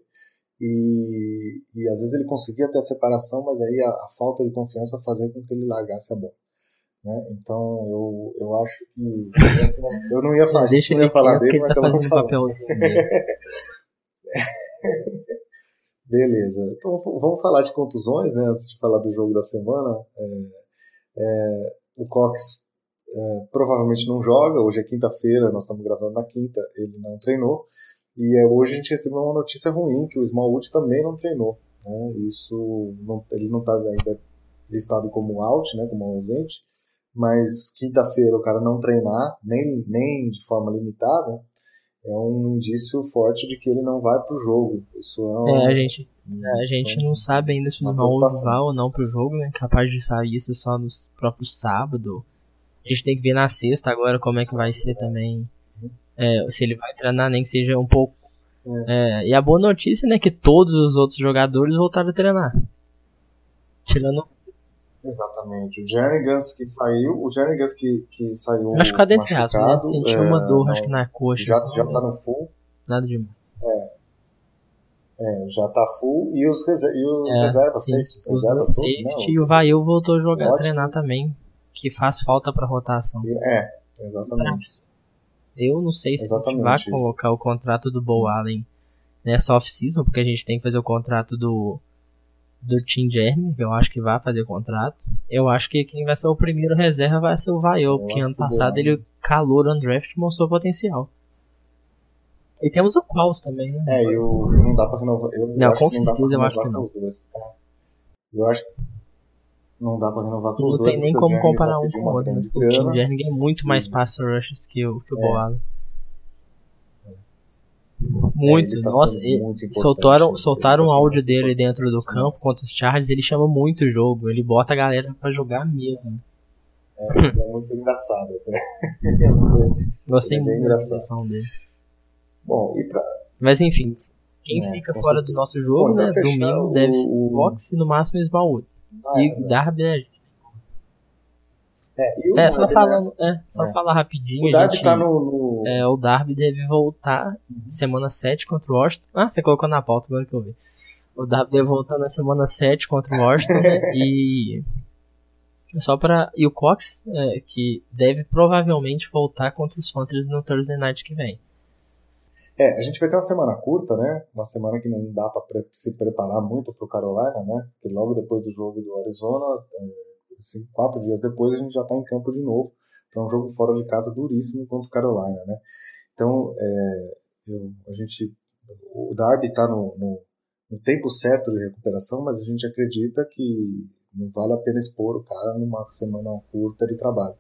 E, e às vezes ele conseguia ter a separação, mas aí a, a falta de confiança fazia com que ele largasse a bola. Né? Então eu, eu acho que. Eu não ia falar, a gente não ia falar dele, mas tá eu vou falar. Beleza. Então vamos falar de contusões, né? Antes de falar do jogo da semana. É, é, o Cox é, provavelmente não joga. Hoje é quinta-feira, nós estamos gravando na quinta. Ele não treinou. E é, hoje a gente recebeu uma notícia ruim que o Smallwood também não treinou. Né? Isso não, ele não está ainda listado como out, né? Como ausente. Mas quinta-feira o cara não treinar, nem, nem de forma limitada, é um indício forte de que ele não vai pro jogo. Isso é, um, é a gente, a gente não sabe ainda se o Mahomes vai ou não pro jogo, né? Capaz de sair isso só no próprio sábado. A gente tem que ver na sexta agora como é que vai ser também. É, se ele vai treinar, nem que seja um pouco. É. É, e a boa notícia, né, que todos os outros jogadores voltaram a treinar. Tirando Exatamente. O Jernigan que saiu, o Jernigan que, que saiu machucado entre aspas, né? Sentiu uma dor, não, acho que na coxa. Já, assim, já tá no full. Nada de É. É, já tá full. E os, reser e os é, reservas, safety, reservas safety, todos, E o Vail voltou a jogar, Ótimos. treinar também, que faz falta pra rotação. É, exatamente. Eu não sei se exatamente a gente vai colocar o contrato do Bo Allen nessa off-season, porque a gente tem que fazer o contrato do do Tim Jeremy, que eu acho que vai fazer contrato. Eu acho que quem vai ser o primeiro reserva vai ser o Vaio, porque ano passado bom. ele calor undraft mostrou potencial. E temos o Quals também, né? É, eu não dá pra renovar. Eu não, com certeza eu acho que não. Tá? Eu acho que não dá pra renovar com os dois. Não tem nem como comparar um com o outro. Né? O Tim Jeremy é muito mais pass rushes que o, que o é. Boalen. Muito, é, tá nossa, muito soltaram, soltaram um áudio dele dentro do campo contra os Chargers, ele chama muito o jogo, ele bota a galera para jogar mesmo. É, é muito engraçado até. Gostei é muito da ação dele. Bom, e pra... Mas enfim, quem é, fica fora do nosso jogo, né, domingo, o, deve ser o Box e no máximo o Smallwood. Ah, e é, Darby, É, e o É, só Darby, né? falando, é, só É. falar rapidinho. O Darby gente- tá no. no- É, o Darby deve voltar semana 7 contra o Washington. Ah, você colocou na pauta agora que eu vi. O Darby deve voltar na semana 7 contra o Washington e. Só pra. E o Cox, é, que deve provavelmente voltar contra os Panthers no Thursday Night que vem. É, a gente vai ter uma semana curta, né? Uma semana que não dá pra pre- se preparar muito pro Carolina, né? Porque logo depois do jogo do Arizona, é, assim, quatro dias depois, a gente já tá em campo de novo para um jogo fora de casa duríssimo contra o Carolina, né? Então, é, eu- a gente, o Darby está no, no- no tempo certo de recuperação, mas a gente acredita que não vale a pena expor o cara numa semana curta de trabalho.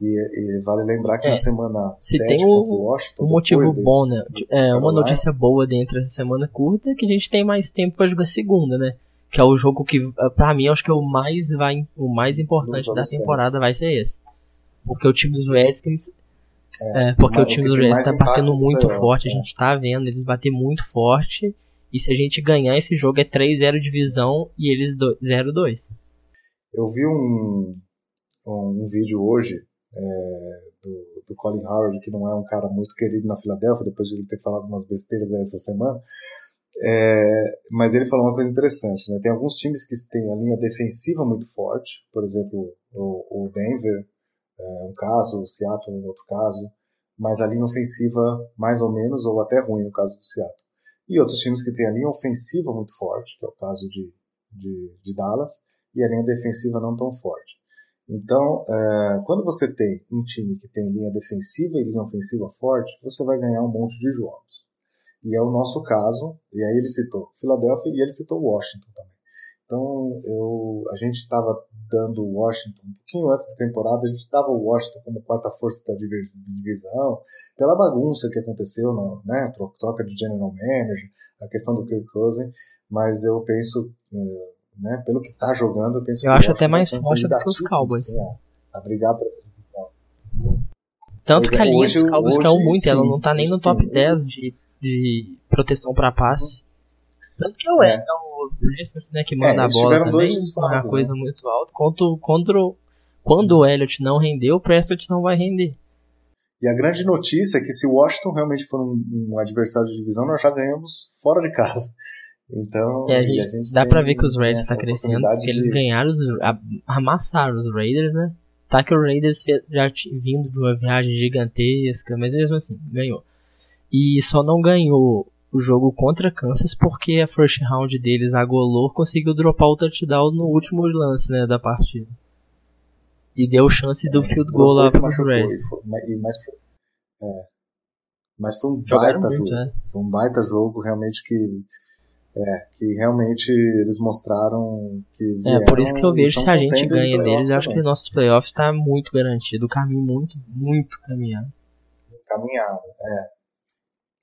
E, e vale lembrar que É, na semana se 7 tem um- contra o Washington, Um motivo bom, né? É, uma notícia boa dentro dessa semana curta é que a gente tem mais tempo pra jogar segunda, né? Que é o jogo que, pra mim, acho que é o mais, vai, o mais importante da certo. temporada vai ser esse. Porque o time dos Redskins. É, É, porque o time dos Redskins tá batendo muito playoff, forte, a é. gente tá vendo eles bater muito forte. E se a gente ganhar esse jogo é 3-0 divisão e eles do- 0-2. Eu vi um, um, um vídeo hoje é, do, do Colin Howard, que não é um cara muito querido na Filadélfia, depois de ele ter falado umas besteiras essa semana. É, mas ele falou uma coisa interessante, né? Tem alguns times que têm a linha defensiva muito forte, por exemplo, o, o Denver é um caso, o Seattle um outro caso, mas a linha ofensiva mais ou menos, ou até ruim no caso do Seattle. E outros times que têm a linha ofensiva muito forte, que é o caso de, de, de Dallas, e a linha defensiva não tão forte. Então, é, quando você tem um time que tem linha defensiva e linha ofensiva forte, você vai ganhar um monte de jogos. E é o nosso caso, e aí ele citou Filadélfia e ele citou Washington também. Então, eu, a gente estava dando Washington, um pouquinho antes da temporada, a gente dava o Washington como quarta força da divis- divisão, pela bagunça que aconteceu, na, né, tro- troca de general manager, a questão do Kirk Cousins, mas eu penso, eh, né, pelo que está jogando, eu penso Eu que acho até Washington mais forte do que os Cowboys. sim, a, a brigar para Tanto Pois que é, a linha hoje- dos Cowboys hoje caiu muito, ela sim, não tá nem no top sim. 10 de, de proteção pra passe. Tanto que é o, É. é. o Prescott, né, que manda É, a bola também, é uma né? coisa muito alta. Contra, contra, o- quando o Elliott não rendeu, o Prescott não vai render. E a grande notícia é que se o Washington realmente for um, um adversário de divisão, nós já ganhamos fora de casa. Então, É, a gente- a gente Dá pra ver que os né, tá crescendo, porque eles de- ganharam, os, a- amassaram os Raiders, né? Tá que o Raiders já vindo de uma viagem gigantesca, mas mesmo assim, ganhou. E só não ganhou o jogo contra Kansas porque a first round deles, a Golor, conseguiu dropar o touchdown no último lance, né, da partida. E deu chance do field goal lá mas- e- mas, foi, é, mas foi um Jogaram baita muito, jogo. né? Foi um baita jogo, realmente, que, é, que realmente eles mostraram que É, por isso que eu vieram vejo se a gente ganha deles, eu acho que nossos playoffs tá muito garantido. O caminho muito, muito caminhado. caminhada. É.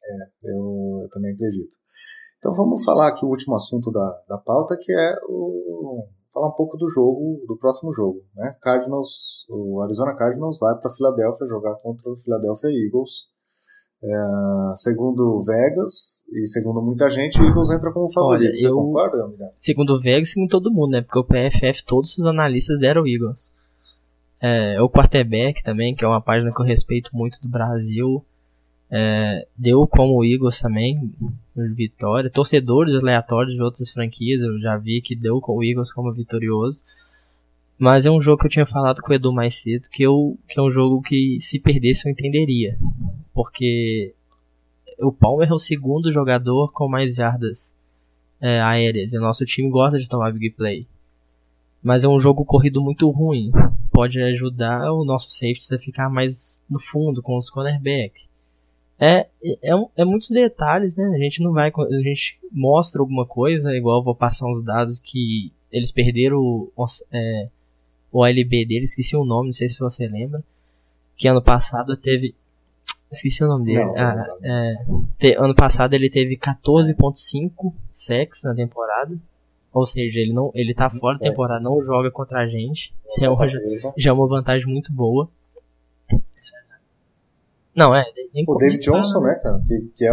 É, eu, eu também acredito. Então vamos falar aqui o último assunto da, da pauta, que é o falar um pouco do jogo, do próximo jogo, né? Cardinals, o Arizona Cardinals vai para Filadélfia jogar contra o Philadelphia Eagles. É, segundo Vegas e segundo muita gente, o Eagles entra como favorito. Olha, Você eu- concorda? Segundo o Vegas, segundo todo mundo, né? Porque o PFF, todos os analistas deram Eagles. É, o Quarterback também, que é uma página que eu respeito muito do Brasil, é, deu como Eagles também, vitória. Torcedores aleatórios de outras franquias, eu já vi que deu com o Eagles como vitorioso. Mas é um jogo que eu tinha falado com o Edu mais cedo, que, eu, que é um jogo que se perdesse eu entenderia. Porque o Palmer é o segundo jogador com mais jardas é, aéreas. E o nosso time gosta de tomar big play. Mas é um jogo corrido muito ruim. Pode ajudar o nosso safety a ficar mais no fundo com os cornerback. É, é, um- é muitos detalhes, né? A gente não vai. A gente mostra alguma coisa, igual vou passar uns dados que eles perderam o, é, o ALB deles, esqueci o nome, não sei se você lembra. Que ano passado teve. Esqueci o nome dele. Não, Ah, não, é, te- ano passado ele teve 14.5 sacks na temporada. Ou seja, ele não ele tá fora da temporada, não joga contra a gente. Isso é uma, já, Ele- já é uma vantagem muito boa. Não, é. O David comentar, Johnson, né, cara, que, que, é,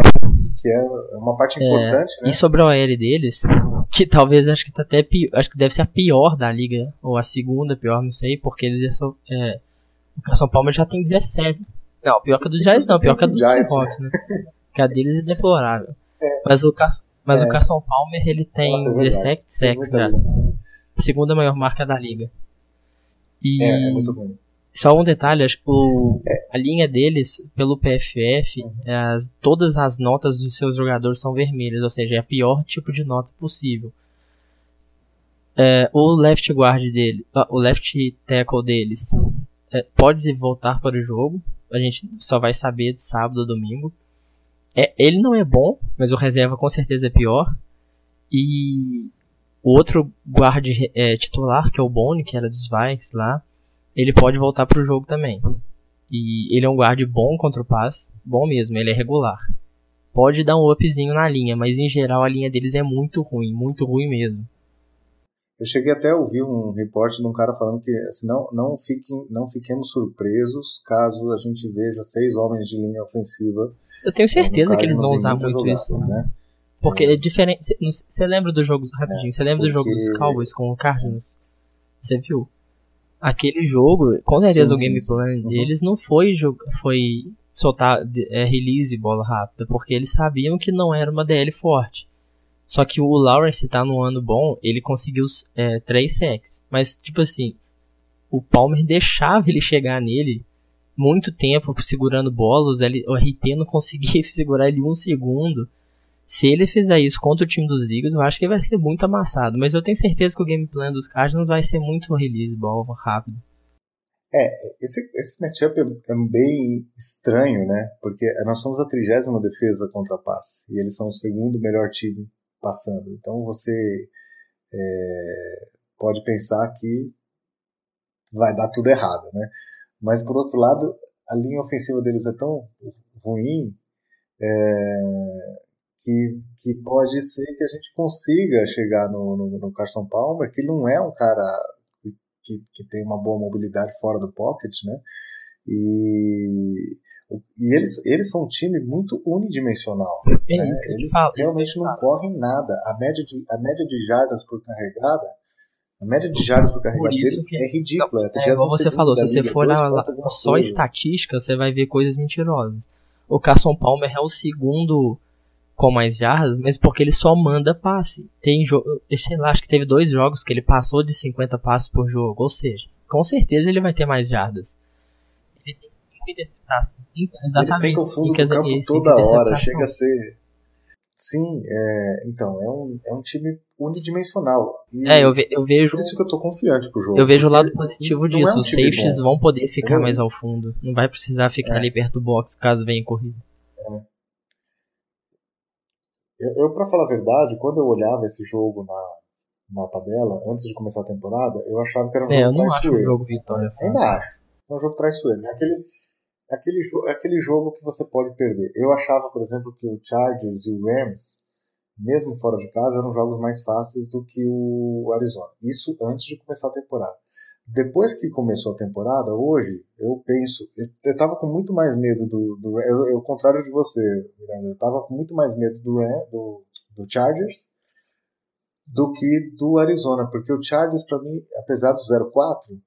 que é uma parte É, importante, né? E sobre a OL deles, que talvez acho que tá até pior, acho que deve ser a pior da liga, ou a segunda pior, não sei, porque eles são, é, o São Paulo já tem 17. Não, pior que a do Giants não, pior que a do Seahawks, né? Que a deles é deplorável. É. Mas o mas é. o Carson Palmer ele tem Nossa, é 17 sacks, né? Segunda maior marca da liga. E é, é muito bom. Só um detalhe, acho que o, é. a linha deles, pelo PFF, uhum. as, todas as notas dos seus jogadores são vermelhas, ou seja, é a pior tipo de nota possível. É, o left guard dele, o left tackle deles, é, pode voltar para o jogo. A gente só vai saber de sábado ou domingo. É, ele não é bom, mas o reserva com certeza é pior. E o outro guarda é, titular, que é o Bone, que era dos Vikes lá, ele pode voltar pro jogo também. E ele é um guarda bom contra o pass, bom mesmo, ele é regular. Pode dar um upzinho na linha, mas em geral a linha deles é muito ruim, muito ruim mesmo. Eu cheguei até a ouvir um reporte de um cara falando que assim, não, não, fiquem, não fiquemos surpresos caso a gente veja seis homens de linha ofensiva. Eu tenho certeza que eles vão usar muito jogadas, isso. Né? Porque é, é diferente. Você lembra do jogo, rapidinho, você é, lembra porque... do jogo dos Cowboys com o Cardinals? Você viu? Aquele jogo, com certeza o game sim, plan sim. deles uhum. não foi, foi soltar é, release bola rápida, porque eles sabiam que não era uma DL forte. Só que o Lawrence tá no ano bom, ele conseguiu é, 3 sacks. Mas, tipo assim, o Palmer deixava ele chegar nele muito tempo segurando bolas, o RT não conseguia segurar ele um segundo. Se ele fizer isso contra o time dos Eagles, eu acho que vai ser muito amassado. Mas eu tenho certeza que o game plan dos Cardinals vai ser muito release ball rápido. É, esse, esse matchup é, bem estranho, né? Porque nós somos a trigésima defesa contra passe. E eles são o segundo melhor time passando. Então você é, pode pensar que vai dar tudo errado, né? Mas por outro lado, a linha ofensiva deles é tão ruim é, que, que pode ser que a gente consiga chegar no, no, no Carson Palmer, que não é um cara que, que tem uma boa mobilidade fora do pocket, né? E, e eles, eles são um time muito unidimensional. É, né? Eles fala, realmente não correm nada. A média, de, a média de jardas por carregada a média de jardas por carregada deles que... é ridícula. É, como você falou, se você for só estatística, você vai ver coisas mentirosas. O Carson Palmer é o segundo com mais jardas, mas porque ele só manda passe. Tem jogo, sei lá, acho que teve dois jogos que ele passou de 50 passes por jogo, ou seja, com certeza ele vai ter mais jardas. Tem que interceptação. Eles tentam o fundo do campo toda hora, chega a ser Sim, é, então, é um, é um time unidimensional. É, eu, ve, eu vejo. Por isso que eu tô confiante pro jogo. Eu vejo o lado positivo disso. É um Os safeties bom. vão poder ficar é. mais ao fundo. Não vai precisar ficar é. ali perto do box caso venha corrida. É. Eu, eu, pra falar a verdade, quando eu olhava esse jogo na, na tabela, antes de começar a temporada, eu achava que era um é, jogo traiçoeiro. Eu não acho um jogo vitória. Ainda acho. É um jogo traiçoeiro. É aquele, é aquele, aquele jogo que você pode perder. Eu achava, por exemplo, que o Chargers e o Rams, mesmo fora de casa, eram jogos mais fáceis do que o Arizona. Isso antes de começar a temporada. Depois que começou a temporada, hoje, eu penso. Eu, eu tava com muito mais medo do. do eu, eu, ao contrário de você, Miranda, eu tava com muito mais medo do, do, do Chargers do que do Arizona, porque o Chargers, para mim, apesar do 0-4,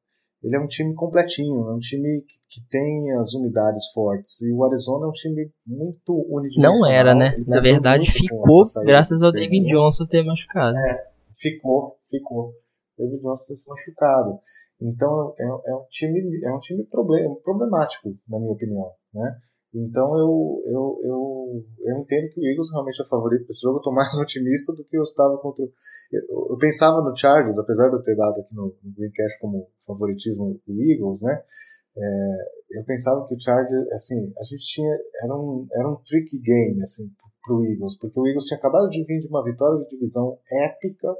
ele é um time completinho, é um time que, que, tem as unidades fortes. E o Arizona é um time muito unidimensional. Não era, né? Na verdade, ficou graças ao David Johnson ter machucado. É, ficou, ficou. David Johnson ter se machucado. Então é, é, um time é um time problem, problemático na minha opinião, né? Então eu, eu, eu, eu entendo que o Eagles realmente é favorito para esse jogo. Eu estou mais otimista do que eu estava contra. Eu, eu, pensava no Chargers, apesar de eu ter dado aqui no, Greencast como favoritismo o Eagles, né? É, eu pensava que o Chargers, assim, a gente tinha. Era um, era um tricky game, assim, para o Eagles, porque o Eagles tinha acabado de vir de uma vitória de divisão épica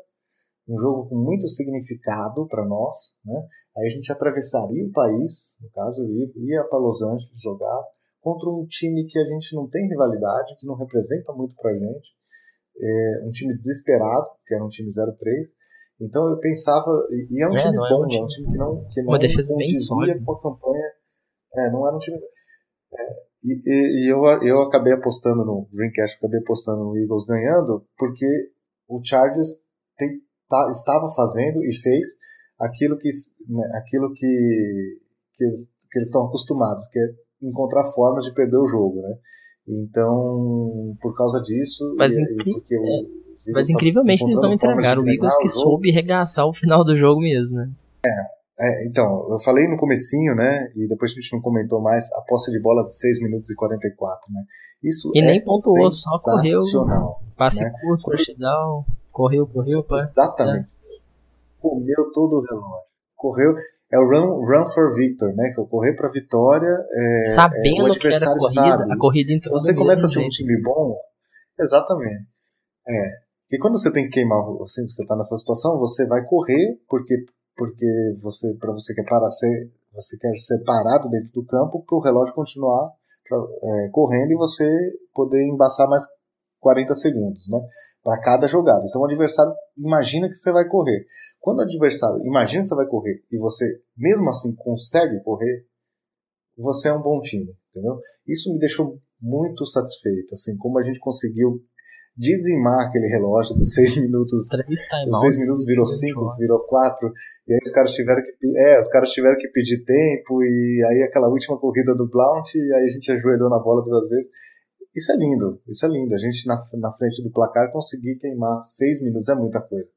um jogo com muito significado para nós, né? Aí a gente atravessaria o país, no caso ia, ia para Los Angeles jogar contra um time que a gente não tem rivalidade, que não representa muito pra gente, é um time desesperado, que era um time 0-3. Então eu pensava, e é um é, time bom, é um, time, é um time que não, que não condizia com a campanha. É, não era um time. É, e, e, e, eu, eu acabei apostando no Dreamcast, acabei apostando no Eagles ganhando, porque o Chargers tem, tá, estava fazendo e fez aquilo que, né, aquilo que, que eles que eles estão acostumados, que é encontrar formas de perder o jogo, né? Então, por causa disso, mas, e, incri porque o é, mas incrivelmente eles não entregaram o Eagles que soube regaçar o final do jogo mesmo, né? É, então, eu falei no comecinho, né, e depois a gente não comentou mais, a posse de bola de 6 minutos e 44, né? Isso e é nem pontuou, só correu, passe né? curto, touchdown, correu, correu, pá. Exatamente. É. Comeu todo o relógio. Correu, é o run, run for victor, né? Que é o correr para vitória. É, Sabendo é, o adversário que era a corrida, sabe. a corrida entrou Você começa a ser um time bom, exatamente. É. E quando você tem que queimar, assim, você tá nessa situação, você vai correr porque porque você para você quer parar, ser, você quer ser parado dentro do campo para o relógio continuar pra, é, correndo e você poder embaçar mais 40 segundos, né? Para cada jogada. Então o adversário imagina que você vai correr. Quando o adversário imagina que você vai correr e você mesmo assim consegue correr, você é um bom time, entendeu? Isso me deixou muito satisfeito, assim, como a gente conseguiu dizimar aquele relógio dos seis minutos. Três Os seis minutos virou cinco, virou quatro, e aí os caras tiveram que, é, os caras tiveram que pedir tempo, e aí aquela última corrida do Blount, e aí a gente ajoelhou na bola duas vezes. Isso é lindo, isso é lindo. A gente na, na frente do placar conseguir queimar seis minutos é muita coisa.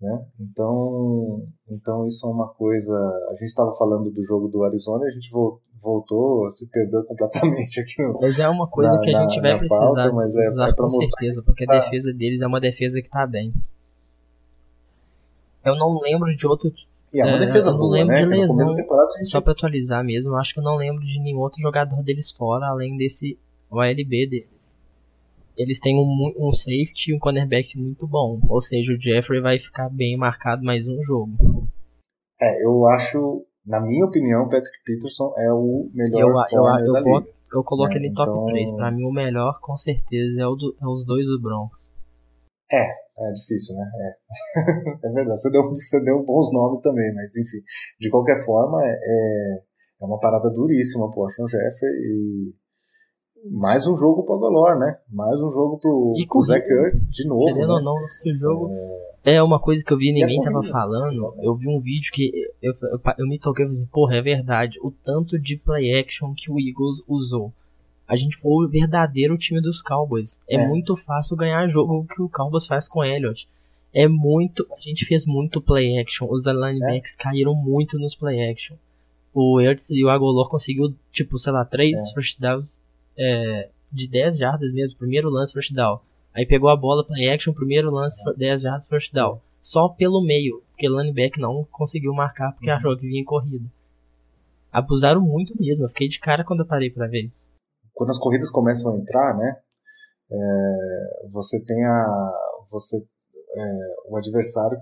Né? Então, então isso é uma coisa. A gente estava falando do jogo do Arizona e a gente vol- voltou, se perdeu completamente aqui no, Mas é uma coisa na- que a na- gente vai na precisar pauta, mas é- usar é com mostrar certeza, porque a tá- defesa deles é uma defesa que tá bem. Eu não lembro de outro. E é uma É, defesa eu não boa, lembro né? de lesão. gente Só pra atualizar mesmo, acho que eu não lembro de nenhum outro jogador deles fora, além desse OLB deles. Eles têm um, um safety e um cornerback muito bom. Ou seja, o Jeffrey vai ficar bem marcado mais um jogo. É, eu acho, na minha opinião, Patrick Peterson é o melhor Eu, eu, eu, da boto- liga. eu coloco É, ele em top então- 3. Pra mim, o melhor, com certeza, é, o do- é os dois do Broncos. É difícil, né? É, é verdade. Você deu, você deu bons nomes também, mas enfim. De qualquer forma, é, é- é uma parada duríssima pro Ashton Jeffrey e mais um jogo pro Aguilar, né? Mais um jogo pro, E pro Zach. Ertz de novo, Querendo ou né? não, esse jogo é uma coisa que eu vi ninguém tava corrida? falando. Eu vi um vídeo que eu, eu, eu me toquei e falei assim, porra, é verdade. O tanto de play action que o Eagles usou. A gente foi o verdadeiro time dos Cowboys. É, É. muito fácil ganhar jogo que o Cowboys faz com o Elliott. É muito. A gente fez muito play action. Os linebacks caíram muito nos play action. O Ertz e o Agolor conseguiu, tipo, sei lá, três É. first downs é, de 10 jardas mesmo. Primeiro lance first down. Aí pegou a bola play action, primeiro lance, 10 jardas first down. Só pelo meio, porque o lineback não conseguiu marcar porque Uhum. achou que vinha em corrida. Abusaram muito mesmo, eu fiquei de cara quando eu parei pra ver. Quando as corridas começam a entrar, né? é, você tem a. Você, é, o adversário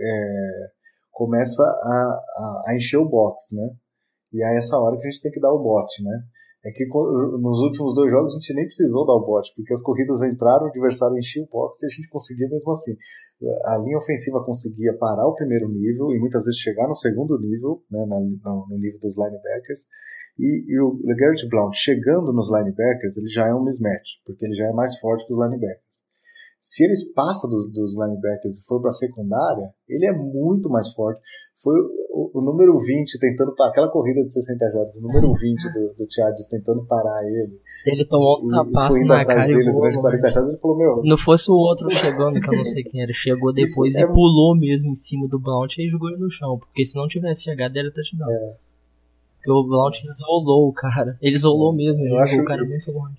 é, começa a, a, a encher o box, né? E aí é essa hora que a gente tem que dar o bote, né? É que nos últimos dois jogos a gente nem precisou dar o bote, porque as corridas entraram, o adversário enchia o box e a gente conseguia mesmo assim. A linha ofensiva conseguia parar o primeiro nível e muitas vezes chegar no segundo nível, né, no, nível dos linebackers. E, e o LeGarrette Blount chegando nos linebackers, ele já é um mismatch, porque ele já é mais forte que os linebackers. Se eles passam do- dos linebackers e for para a secundária, ele é muito mais forte. Foi o, o número 20 tentando parar aquela corrida de 60 jardas, o número 20 do, do Chargers tentando parar ele. Ele tomou um tapaço na atrás cara dele voou durante longe. 40 jardas. Ele falou: Meu, Não fosse o outro chegando, que eu não sei quem era, chegou depois é e um- pulou mesmo em cima do Blount e jogou ele no chão. Porque se não tivesse chegado, era touchdown. É. Porque o Blount isolou o cara. Ele isolou mesmo, ele Eu jogou acho o cara muito longe.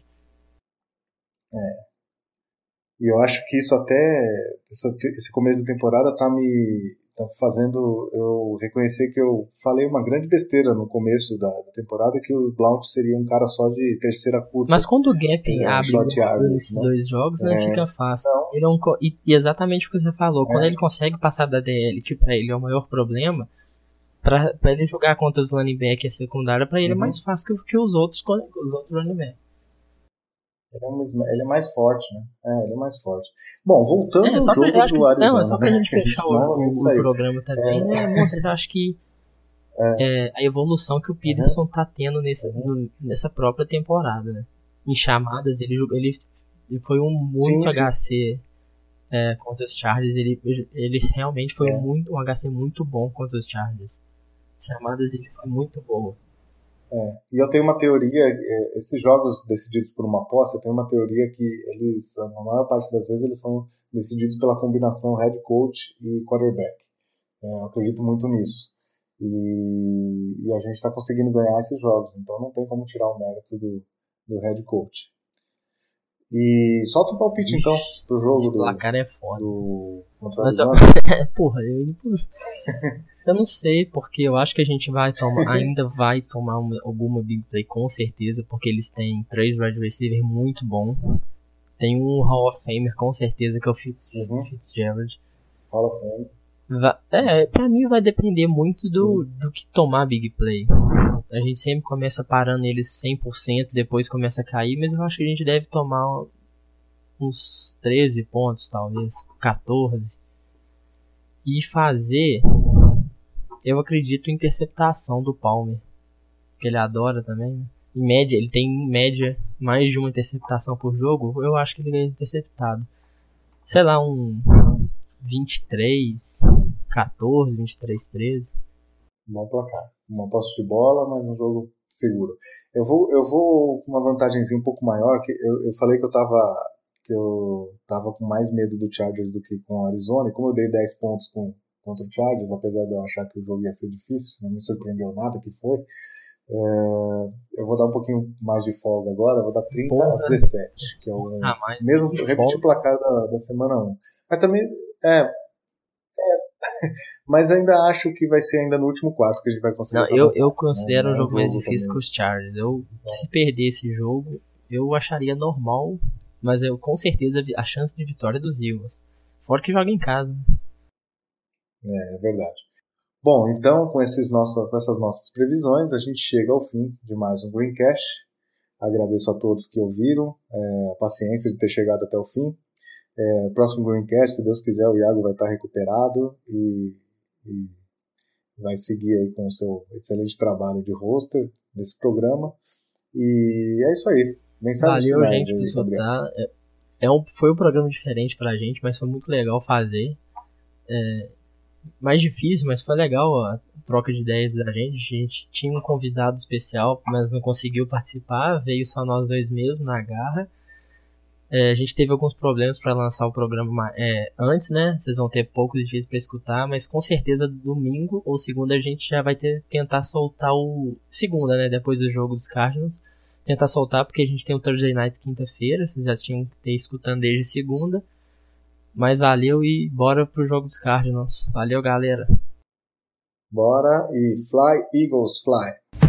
E eu acho que isso até essa- esse começo da temporada tá me tá fazendo eu reconhecer que eu falei uma grande besteira no começo da, da temporada que o Blount seria um cara só de terceira curta. Mas quando o gap É, abre nesses né? dois jogos, né, É. fica fácil. Não. Ele é um co- e, e exatamente o que você falou, quando É. ele consegue passar da DL, que pra ele é o maior problema, pra, pra ele jogar contra os linebackers secundária, pra ele é Uhum. mais fácil que, que os outros os outros running backs. Ele é, um ele é mais forte, né? É, ele é mais forte. Bom, voltando É, ao pra, jogo eu do Arizona, não, é só pra gente que a fechar o, o programa também, né? Mostrar, acho que é, a evolução que o Peterson tá tendo nessa, no- nessa própria temporada, né? Em chamadas, ele, ele, ele foi um muito Sim, sim. HC é, contra os Chargers, ele, ele realmente foi é. muito, um HC muito bom contra os Chargers. As chamadas dele foi muito boa. É. E eu tenho uma teoria, é, esses jogos decididos por uma posse, eu tenho uma teoria que eles, na maior parte das vezes, eles são decididos pela combinação head coach e quarterback. É, eu acredito muito nisso. E, e a gente está conseguindo ganhar esses jogos, então não tem como tirar o mérito do, do head coach. E solta um palpite então pro jogo do. O placar é foda. Do, Mas eu... Porra, eu, eu não sei, porque eu acho que a gente vai tomar, ainda vai tomar uma, alguma big play com certeza, porque eles têm três wide receivers muito bom. Tem um Hall of Famer com certeza que é o Fitzgerald. Uhum. Fitzgerald. Hall of Fame. É, pra mim vai depender muito do, do que tomar Big Play. A gente sempre começa parando eles 100%, depois começa a cair, mas eu acho que a gente deve tomar uns 13 pontos, talvez, 14. E fazer, eu acredito, interceptação do Palmer, que ele adora também. Né? Em média, ele tem em média mais de uma interceptação por jogo, eu acho que ele ganha interceptado. Sei lá, um 23, 14, 23, 13. Bom placar. Uma posse de bola, mas um jogo seguro. Eu vou, eu vou com uma vantagemzinha um pouco maior, que eu, eu falei que eu tava que eu tava com mais medo do Chargers do que com o Arizona, e como eu dei 10 pontos com, contra o Chargers, apesar de eu achar que o jogo ia ser difícil, não me surpreendeu nada que foi, é, eu vou dar um pouquinho mais de folga agora, vou dar 30 Porra. a 17, que é o ah, mesmo repetir o placar da, da semana 1. Mas também é, é, mas ainda acho que vai ser ainda no último quarto que a gente vai conseguir. Não, eu, eu considero um jogo mais difícil que os Chargers. Eu, é. Se perder esse jogo, eu acharia normal, mas eu com certeza a chance de vitória é dos Eagles. Fora que joga em casa. É, é verdade. Bom, então com, esses nossos, com essas nossas previsões, a gente chega ao fim de mais um Greencast. Agradeço a todos que ouviram, é, a paciência de ter chegado até o fim. É, próximo Greencast, se Deus quiser, o Iago vai estar recuperado e, e vai seguir aí com o seu excelente trabalho de roster desse programa. E é isso aí. Mensagem Valeu, gente, aí, por escutar. É, é um, foi um programa diferente pra gente, mas foi muito legal fazer. É, mais difícil, mas foi legal a troca de ideias da gente. A gente tinha um convidado especial, mas não conseguiu participar. Veio só nós dois mesmo na garra. É, a gente teve alguns problemas para lançar o programa é, antes, né? Vocês vão ter poucos dias para escutar, mas com certeza domingo ou segunda a gente já vai ter tentar soltar o segunda, né? Depois do jogo dos Cardinals, tentar soltar porque a gente tem o Thursday Night quinta-feira. Vocês já tinham que ter escutando desde segunda. Mas valeu e bora pro jogo dos Cardinals. Valeu, galera. Bora e fly Eagles fly.